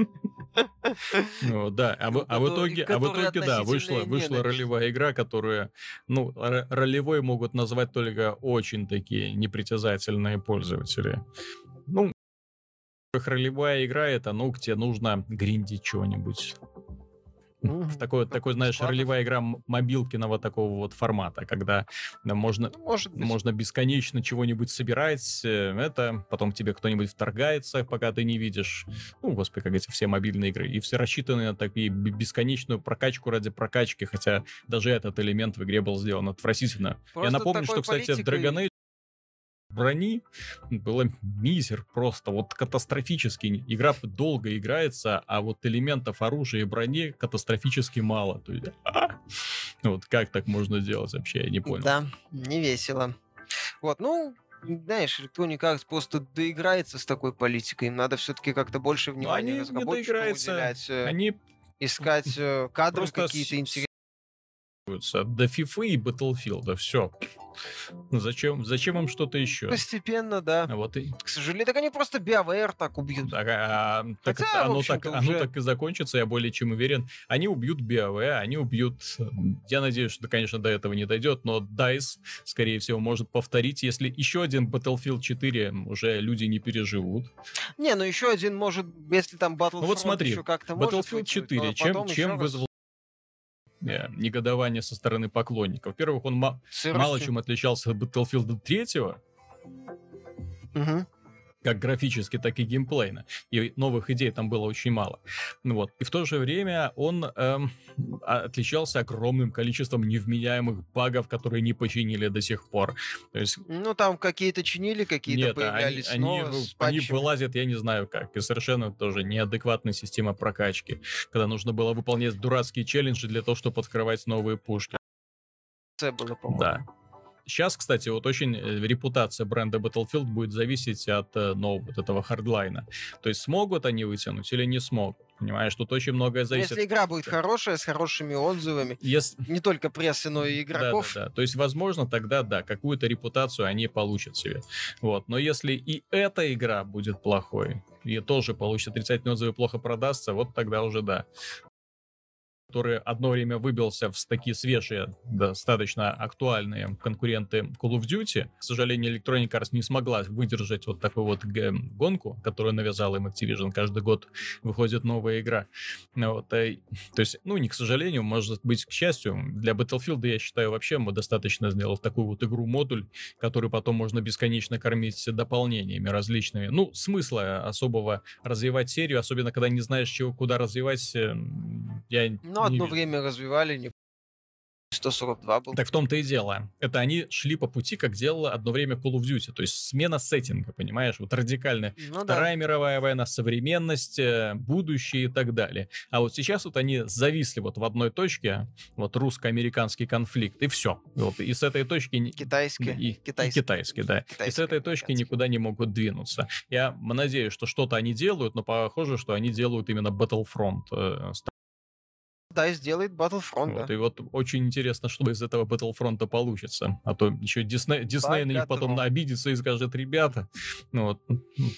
Ну да, а в, а в итоге, а в итоге да, вышла, вышла ролевая игра, которую, ну, ролевой могут назвать только очень такие непритязательные пользователи. Ну, ролевая игра это, ну, где нужно гриндить чего-нибудь. Mm-hmm. Такой, такой, знаешь, ролевая игра мобилкиного такого вот формата, когда можно, ну, Может можно бесконечно чего-нибудь собирать, э, это, потом тебе кто-нибудь вторгается, пока ты не видишь. Ну, господи, как эти все мобильные игры. И все рассчитаны на такие бесконечную прокачку ради прокачки, хотя даже этот элемент в игре был сделан отвратительно. Просто Я напомню, что, кстати, политикой... Dragon брони было мизер просто, вот катастрофически. Игра долго играется, а вот элементов оружия и брони катастрофически мало. То есть, а, вот как так можно делать вообще, я не понял. Да, не весело. Вот, ну, знаешь, Electronic Arts просто доиграется с такой политикой. Им надо все-таки как-то больше внимания они разработчикам уделять. Э, они искать э, кадры какие-то интересные. До FIFA и Battlefield, все. Ну, зачем, зачем им что-то еще? Постепенно, да. А вот и... К сожалению, так они просто BioWare так убьют. Так, а, так Хотя, оно, так, уже... оно так и закончится, я более чем уверен. Они убьют BioWare, они убьют... Я надеюсь, что, конечно, до этого не дойдет, но DICE, скорее всего, может повторить, если еще один Battlefield 4 уже люди не переживут. Не, ну еще один может, если там Battlefront ну вот смотри, еще как-то Battlefield 4, чем, чем вызвал э, негодование со стороны поклонников. Во-первых, он ма- мало чем отличался от Battlefield 3. Угу как графически, так и геймплейно. И новых идей там было очень мало. Ну вот. И в то же время он эм, отличался огромным количеством невменяемых багов, которые не починили до сих пор. То есть... Ну, там какие-то чинили, какие-то Нет, появлялись они, снова они, они вылазят, я не знаю как. И совершенно тоже неадекватная система прокачки, когда нужно было выполнять дурацкие челленджи для того, чтобы открывать новые пушки. Было, по-моему. Да. Сейчас, кстати, вот очень э, репутация бренда Battlefield будет зависеть от э, нового вот этого Hardline а. То есть смогут они вытянуть или не смогут. Понимаешь, тут очень многое зависит. Если игра будет хорошая, с хорошими отзывами, Если... не только прессы, но и игроков. Да, да, да. То есть, возможно, тогда, да, какую-то репутацию они получат себе. Вот. Но если и эта игра будет плохой, и тоже получит отрицательные отзывы, плохо продастся, вот тогда уже да который одно время выбился в такие свежие, достаточно актуальные конкуренты Call of Duty. К сожалению, Electronic Arts не смогла выдержать вот такую вот гонку, которую навязала им Activision. Каждый год выходит новая игра. Вот, э, то есть, ну, не к сожалению, может быть, к счастью, для Battlefield, я считаю, вообще мы достаточно сделал такую вот игру-модуль, который потом можно бесконечно кормить дополнениями различными. Ну, смысла особого развивать серию, особенно когда не знаешь, чего, куда развивать, э, я ну, одно время развивали, не 142 был. Так в том-то и дело. Это они шли по пути, как делала одно время Call of Duty. То есть смена сеттинга, понимаешь? Вот радикальная. Ну, Вторая да. мировая война, современность, э, будущее и так далее. А вот сейчас вот они зависли вот в одной точке, вот русско-американский конфликт, и все. Вот, и с этой точки... Китайский. И, китайский. И китайский, да. Китайский, и с этой точки китайский. никуда не могут двинуться. Я надеюсь, что что-то они делают, но похоже, что они делают именно Battlefront э, да, сделает Battlefront. Вот, да. И вот очень интересно, что из этого Battlefront получится. А то еще Дисней, Дисней на них потом обидится и скажет, ребята, ну вот,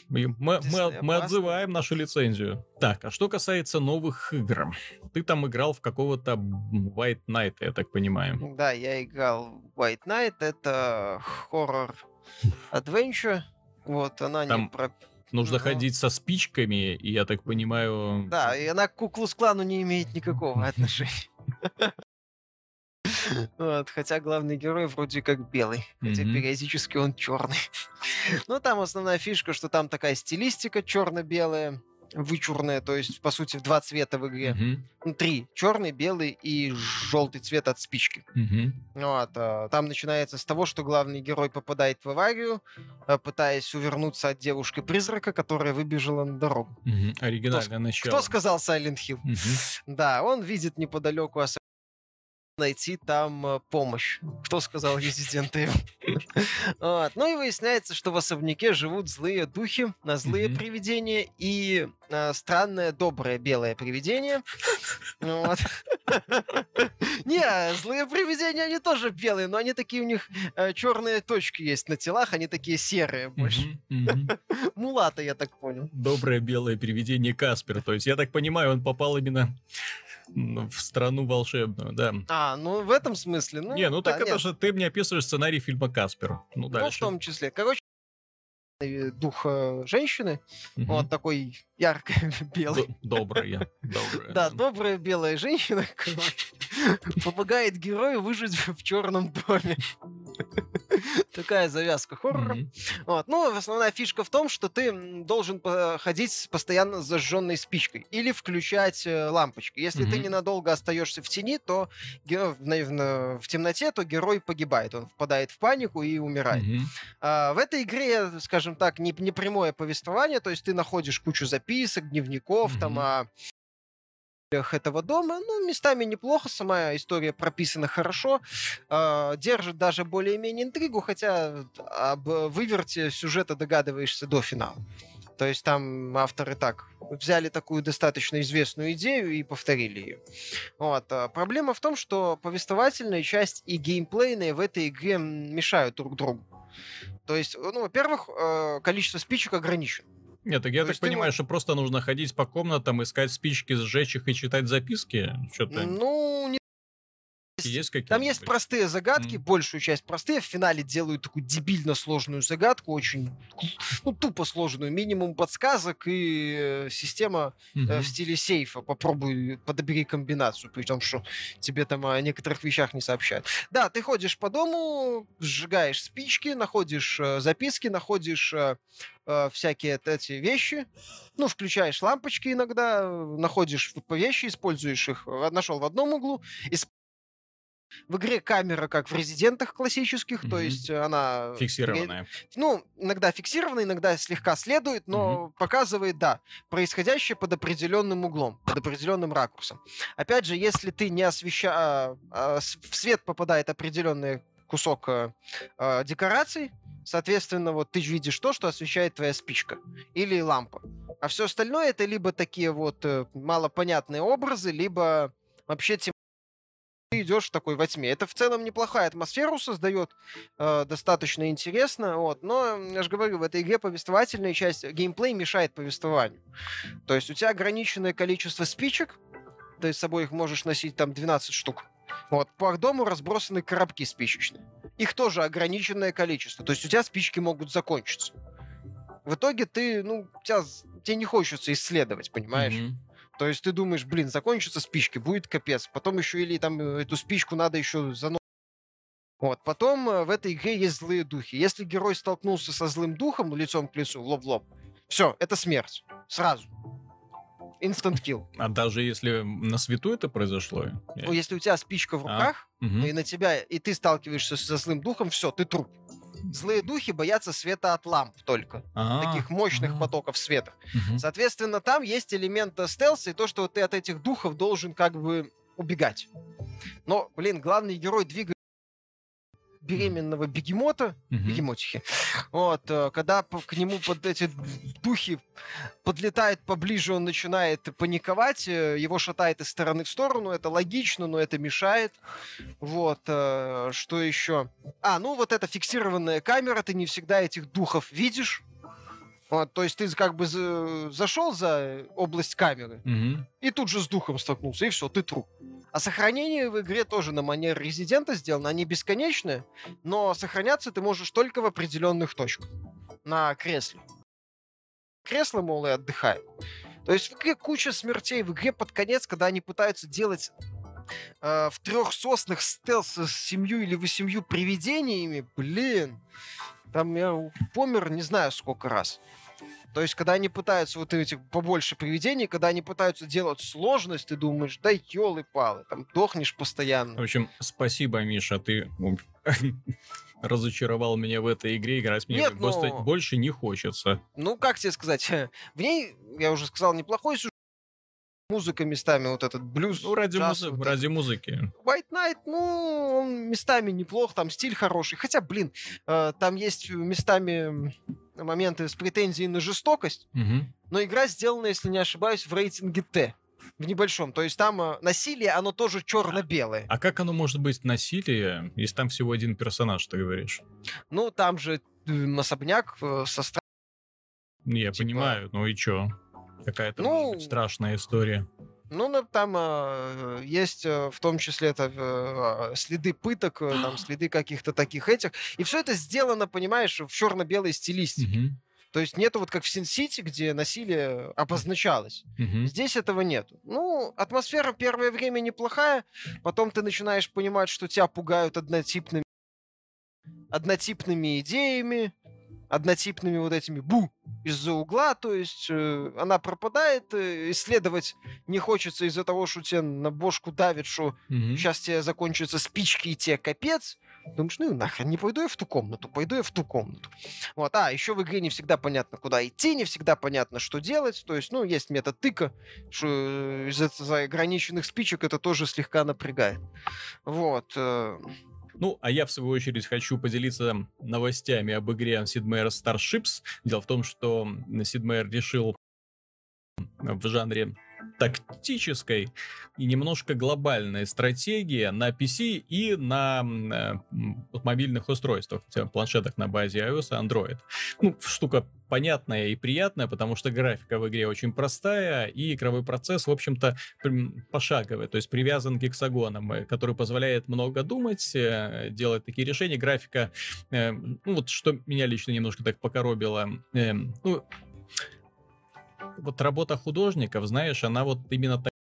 мы, мы, мы отзываем нашу лицензию. Так, а что касается новых игр. Ты там играл в какого-то White Knight, я так понимаю. Да, я играл в White Knight. Это хоррор adventure. Вот, она там... не про нужно ходить со спичками, и я так понимаю... Да, и она к куклу с клану не имеет никакого *laughs* отношения. Вот, хотя главный герой вроде как белый, хотя mm-hmm. периодически он черный. *laughs* Но там основная фишка, что там такая стилистика черно-белая. Вычурные, то есть, по сути, в два цвета в игре. Mm-hmm. Ну, три. Черный, белый и желтый цвет от спички. Mm-hmm. Вот. А, там начинается с того, что главный герой попадает в аварию, а, пытаясь увернуться от девушки-призрака, которая выбежала на дорогу. Mm-hmm. Оригинальное кто, начало. Кто сказал Silent Hill? Mm-hmm. Да, он видит неподалеку найти там э, помощь. Кто сказал Resident Evil? *laughs* вот. Ну и выясняется, что в особняке живут злые духи, на злые mm-hmm. привидения и э, странное доброе белое привидение. Вот. *laughs* Не, злые привидения, они тоже белые, но они такие, у них э, черные точки есть на телах, они такие серые больше. *laughs* Мулата, я так понял. Доброе белое привидение Каспер. То есть, я так понимаю, он попал именно в страну волшебную, да. А, ну в этом смысле. Ну, не, ну да, так нет. это же ты мне описываешь сценарий фильма Каспер. Ну, дальше. Ну, в том числе. Короче, дух э, женщины, угу. вот такой яркая *laughs* белая. Добрая. добрая. Да, добрая белая женщина *laughs* помогает герою выжить в черном доме. *laughs* Такая завязка хоррора. Вот. Ну, основная фишка в том, что ты должен ходить постоянно с зажженной спичкой или включать э, лампочки. Если ты ненадолго остаешься в тени, то в темноте, то герой погибает. Он впадает в панику и умирает. А, в этой игре, скажем так, не, не прямое повествование, то есть ты находишь кучу записок, дневников, там, о этого дома. Ну, местами неплохо, сама история прописана хорошо, э, держит даже более-менее интригу, хотя об выверте сюжета догадываешься до финала. То есть там авторы так взяли такую достаточно известную идею и повторили ее. Вот. А проблема в том, что повествовательная часть и геймплейная в этой игре мешают друг другу. То есть, ну, во-первых, э, количество спичек ограничено. Нет, так я То так понимаю, ты... что просто нужно ходить по комнатам, искать спички, сжечь их и читать записки? Что-то... Ну, не есть Там есть простые загадки, mm. большую часть простые. В финале делают такую дебильно сложную загадку, очень ну, тупо сложную. Минимум подсказок и э, система mm-hmm. э, в стиле сейфа. Попробуй, подобери комбинацию, при том, что тебе там о некоторых вещах не сообщают. Да, ты ходишь по дому, сжигаешь спички, находишь э, записки, находишь э, э, всякие эти вещи, ну, включаешь лампочки иногда, находишь вещи, используешь их, нашел в одном углу, исп в игре камера, как в резидентах классических, mm-hmm. то есть она... Фиксированная. Ну, иногда фиксированная, иногда слегка следует, но mm-hmm. показывает, да, происходящее под определенным углом, под определенным ракурсом. Опять же, если ты не освещаешь... А, а, в свет попадает определенный кусок а, а, декораций, соответственно, вот ты видишь то, что освещает твоя спичка или лампа. А все остальное это либо такие вот э, малопонятные образы, либо вообще тем ты идешь такой во тьме. Это в целом неплохая атмосферу создает, э, достаточно интересно, вот. Но, я же говорю, в этой игре повествовательная часть, геймплей мешает повествованию. То есть у тебя ограниченное количество спичек, ты с собой их можешь носить там 12 штук. Вот, по дому разбросаны коробки спичечные. Их тоже ограниченное количество. То есть у тебя спички могут закончиться. В итоге ты, ну, тебя, тебе не хочется исследовать, понимаешь? Mm-hmm. То есть ты думаешь, блин, закончатся спички, будет капец. Потом еще или там э, эту спичку надо еще заносить. Вот. Потом э, в этой игре есть злые духи. Если герой столкнулся со злым духом лицом к лицу, лоб в лоб, все, это смерть. Сразу. Instant kill. А даже если на свету это произошло? Ну, если у тебя спичка в а, руках, а? угу. и на тебя, и ты сталкиваешься со злым духом, все, ты труп. Злые духи боятся света от ламп только. А-а-а. Таких мощных потоков света. Угу. Соответственно, там есть элемент стелса и то, что ты от этих духов должен как бы убегать. Но, блин, главный герой двигается беременного бегемота, mm-hmm. бегемотихи, вот, э, когда к нему под эти духи подлетает поближе, он начинает паниковать, э, его шатает из стороны в сторону, это логично, но это мешает. Вот, э, что еще? А, ну вот эта фиксированная камера, ты не всегда этих духов видишь, вот, то есть ты как бы за, зашел за область камеры mm-hmm. и тут же с духом столкнулся, и все, ты труп. А сохранение в игре тоже на манер резидента сделано. Они бесконечные, но сохраняться ты можешь только в определенных точках. На кресле. Кресло, мол, и отдыхай. То есть в игре куча смертей. В игре под конец, когда они пытаются делать э, в трех соснах стелс с семью или восемью привидениями, блин, там я помер не знаю сколько раз. То есть, когда они пытаются вот этих побольше привидений, когда они пытаются делать сложность, ты думаешь, да елы-палы, там дохнешь постоянно. В общем, спасибо, Миша, ты *laughs* разочаровал меня в этой игре, играть мне Нет, просто но... больше не хочется. Ну, как тебе сказать, *laughs* в ней, я уже сказал, неплохой сюжет, музыка местами, вот этот блюз. Ну, ради, джаз, музы- вот ради музыки. White Knight, ну, он местами неплох, там стиль хороший. Хотя, блин, э, там есть местами моменты с претензией на жестокость, угу. но игра сделана, если не ошибаюсь, в рейтинге Т. В небольшом. То есть там э, насилие, оно тоже черно-белое. А как оно может быть насилие, если там всего один персонаж, ты говоришь? Ну, там же э, особняк э, со стра... Я типа... понимаю, ну и чё? Какая-то ну, страшная история. Ну, там э, есть в том числе это, э, следы пыток, э, там, *gasps* следы каких-то таких этих. И все это сделано, понимаешь, в черно-белой стилистике. То есть нету вот как в Син-Сити, где насилие обозначалось. Mm-hmm. Здесь этого нету. Ну, атмосфера первое время неплохая, потом ты начинаешь понимать, что тебя пугают однотипными однотипными идеями, однотипными вот этими бу из-за угла, то есть э, она пропадает, э, исследовать не хочется из-за того, что тебе на бошку давит, что mm-hmm. сейчас тебе закончатся спички и тебе капец. Думаешь, ну нахрен, не пойду я в ту комнату, пойду я в ту комнату. Вот, а, еще в игре не всегда понятно, куда идти, не всегда понятно, что делать. То есть, ну, есть метод тыка, что э, из-за ограниченных спичек это тоже слегка напрягает. Вот. Ну, а я, в свою очередь, хочу поделиться новостями об игре Sid Meier Starships. Дело в том, что Sid Meier решил в жанре тактической и немножко глобальной стратегии на PC и на э, мобильных устройствах, планшетах на базе iOS и Android. Ну, штука понятная и приятная, потому что графика в игре очень простая, и игровой процесс, в общем-то, пошаговый, то есть привязан к гексагонам, э, который позволяет много думать, э, делать такие решения. Графика, э, ну вот что меня лично немножко так покоробило, э, ну, вот работа художников, знаешь, она вот именно так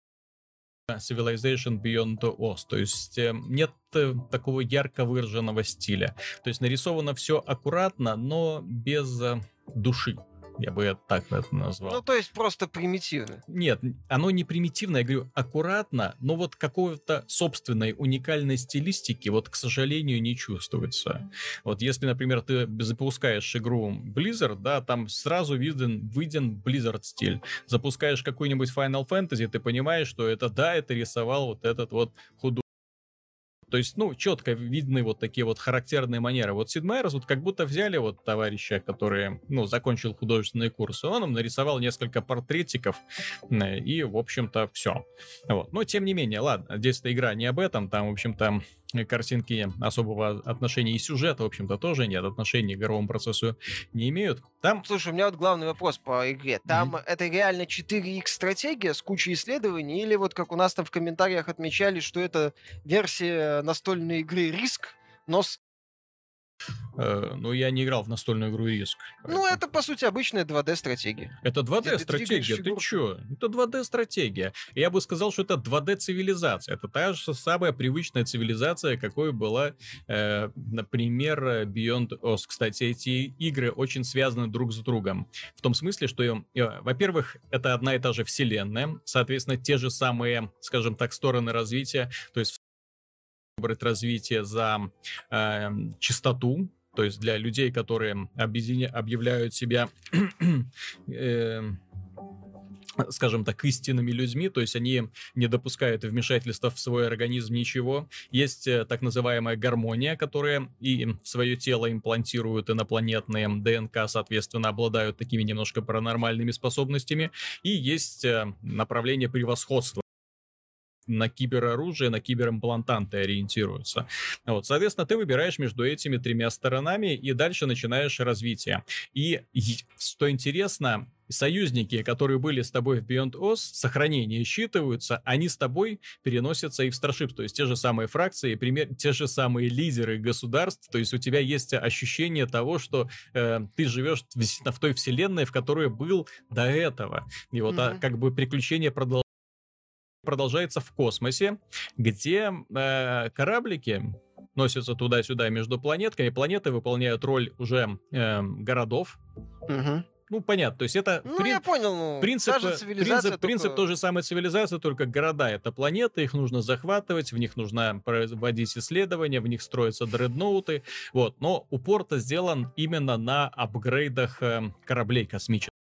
Civilization Beyond the Oz. То есть э, нет э, такого ярко выраженного стиля. То есть нарисовано все аккуратно, но без э, души. Я бы это так это назвал. Ну, то есть просто примитивно. Нет, оно не примитивно, я говорю, аккуратно, но вот какой-то собственной уникальной стилистики, вот, к сожалению, не чувствуется. Вот если, например, ты запускаешь игру Blizzard, да, там сразу виден, виден Blizzard стиль. Запускаешь какой-нибудь Final Fantasy, ты понимаешь, что это, да, это рисовал вот этот вот художник то есть, ну, четко видны вот такие вот характерные манеры. Вот Сид Мейерс вот как будто взяли вот товарища, который, ну, закончил художественные курсы, он им нарисовал несколько портретиков, и, в общем-то, все. Вот. Но, тем не менее, ладно, здесь-то игра не об этом, там, в общем-то, картинки особого отношения и сюжета, в общем-то, тоже нет, отношения к игровому процессу не имеют. Там... Слушай, у меня вот главный вопрос по игре. Там mm-hmm. это реально 4X стратегия с кучей исследований, или вот как у нас там в комментариях отмечали, что это версия настольной игры Риск, но с Э, ну, я не играл в настольную игру Риск. Ну, это, по сути, обычная 2D-стратегия. Это 2D-стратегия? Ты, ты чё? Это 2D-стратегия. Я бы сказал, что это 2D-цивилизация. Это та же самая привычная цивилизация, какой была, э, например, Beyond Oz. Кстати, эти игры очень связаны друг с другом. В том смысле, что, э, во-первых, это одна и та же вселенная, соответственно, те же самые, скажем так, стороны развития. То есть выбрать развитие за э, чистоту, то есть для людей, которые объединя... объявляют себя, *clears throat* э, скажем так, истинными людьми, то есть они не допускают вмешательства в свой организм ничего. Есть э, так называемая гармония, которая и в свое тело имплантируют инопланетные ДНК, соответственно, обладают такими немножко паранормальными способностями. И есть э, направление превосходства на кибероружие, на киберимплантанты ориентируются. Вот, соответственно, ты выбираешь между этими тремя сторонами и дальше начинаешь развитие. И что интересно, союзники, которые были с тобой в Beyond Oz, сохранения считываются, они с тобой переносятся и в Starship, то есть те же самые фракции, пример, те же самые лидеры государств, то есть у тебя есть ощущение того, что э, ты живешь в той вселенной, в которой был до этого. И вот mm-hmm. а, как бы приключения продолжаются продолжается в космосе, где э, кораблики носятся туда-сюда между планетками. Планеты выполняют роль уже э, городов. Угу. ну, понятно, то есть это... Ну, при... я понял, ну, принцип, принцип, только... принцип той же самой цивилизации, только города — это планеты, их нужно захватывать, в них нужно проводить исследования, в них строятся дредноуты, вот. Но упор-то сделан именно на апгрейдах э, кораблей космических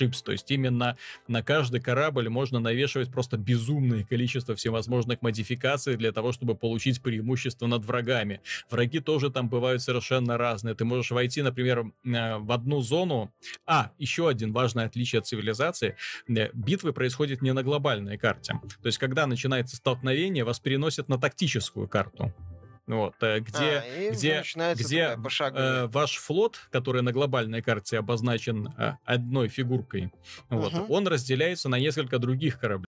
чипс, то есть именно на каждый корабль можно навешивать просто безумное количество всевозможных модификаций для того, чтобы получить преимущество над врагами. Враги тоже там бывают совершенно разные. Ты можешь войти, например, э, в одну зону. А, еще один важное отличие от цивилизации. Э, битвы происходят не на глобальной карте. То есть, когда начинается столкновение, вас переносят на тактическую карту. Вот, э, где, а, где, где э, ваш флот, который на глобальной карте обозначен э, одной фигуркой, вот, угу. он разделяется на несколько других кораблей.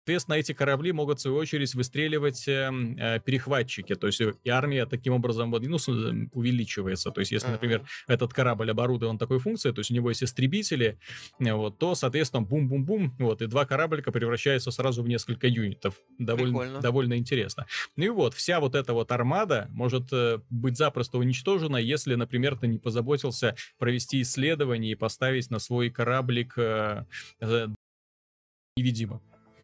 Соответственно, эти корабли могут, в свою очередь, выстреливать э, э, перехватчики. То есть и армия таким образом ну, увеличивается. То есть, если, например, этот корабль оборудован такой функцией, то есть у него есть истребители, э, вот, то, соответственно, бум-бум-бум, вот, и два кораблика превращаются сразу в несколько юнитов. Довольно, довольно интересно. Ну и вот, вся вот эта вот армада может э, быть запросто уничтожена, если, например, ты не позаботился провести исследование и поставить на свой кораблик э, э, невидимо.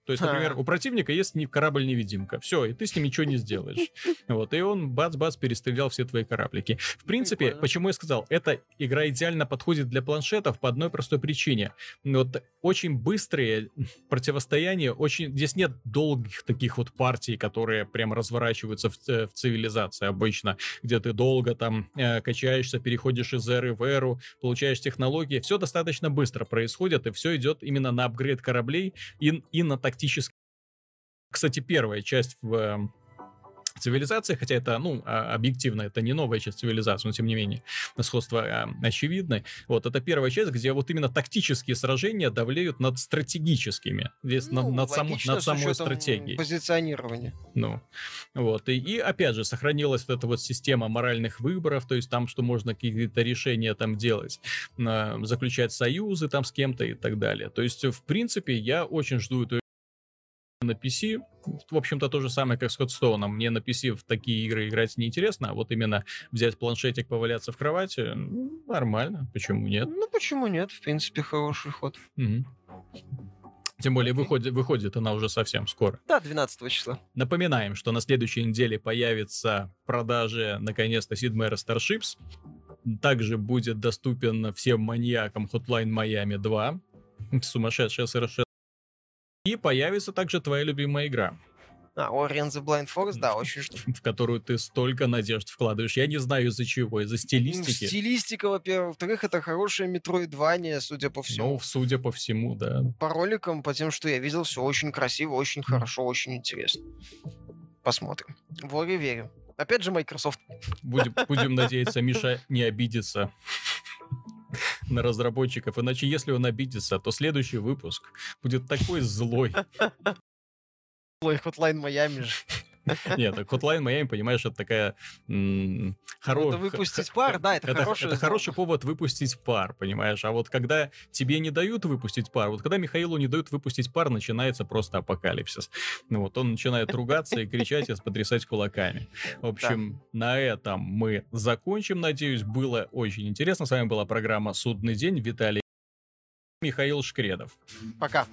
То есть, например, у противника есть корабль-невидимка. Все, и ты с ним ничего не сделаешь. *laughs* Вот, и он бац-бац перестрелял все твои кораблики. В принципе, Прикольно. почему я сказал, эта игра идеально подходит для планшетов по одной простой причине. Вот очень быстрые противостояния, очень... Здесь нет долгих таких вот партий, которые прям разворачиваются в, в цивилизации обычно, где ты долго там э, качаешься, переходишь из эры в эру, получаешь технологии. Все достаточно быстро происходит, и все идет именно на апгрейд кораблей и, и на так тактически. Кстати, первая часть в эм, цивилизации, хотя это, ну, а, объективно, это не новая часть цивилизации, но тем не менее, сходство а, очевидно. Вот, это первая часть, где вот именно тактические сражения давлеют над стратегическими, здесь ну, над, над, сам, над самой стратегией. Позиционирование. Ну, вот, и, и опять же, сохранилась вот эта вот система моральных выборов, то есть там, что можно какие-то решения там делать, заключать союзы там с кем-то и так далее. То есть, в принципе, я очень жду эту на PC. В общем-то, то же самое, как с Ходстоуном. Мне на PC в такие игры играть неинтересно, а вот именно взять планшетик, поваляться в кровати, ну, нормально. Почему нет? Ну, почему нет? В принципе, хороший ход. Угу. Тем более выходит, выходит она уже совсем скоро. Да, 12 числа. Напоминаем, что на следующей неделе появится в продаже наконец-то Sid Meier's Starships. Также будет доступен всем маньякам Hotline Miami 2. Сумасшедшая совершенно и появится также твоя любимая игра. А, Ori and the Blind Forest, да, очень жду. *laughs* В которую ты столько надежд вкладываешь. Я не знаю из-за чего, из-за стилистики. Стилистика, во-первых. Во-вторых, это хорошее метроидвание, судя по всему. Ну, судя по всему, да. По роликам, по тем, что я видел, все очень красиво, очень хорошо, очень интересно. Посмотрим. В Ori верю. Опять же, Microsoft. Будем, будем надеяться, Миша не обидится *laughs* на разработчиков. Иначе, если он обидится, то следующий выпуск будет такой злой. *laughs* Злой Hotline Miami же. Нет, так Hotline Miami, понимаешь, это такая хорошая... Это выпустить пар, да, это, хороший... Это хороший повод выпустить пар, понимаешь? А вот когда тебе не дают выпустить пар, вот когда Михаилу не дают выпустить пар, начинается просто апокалипсис. Ну вот, он начинает ругаться и кричать, и потрясать кулаками. В *laughs* общем, на этом мы закончим, надеюсь. Было очень интересно. С вами была программа «Судный день». Виталий Михаил Шкредов. Пока.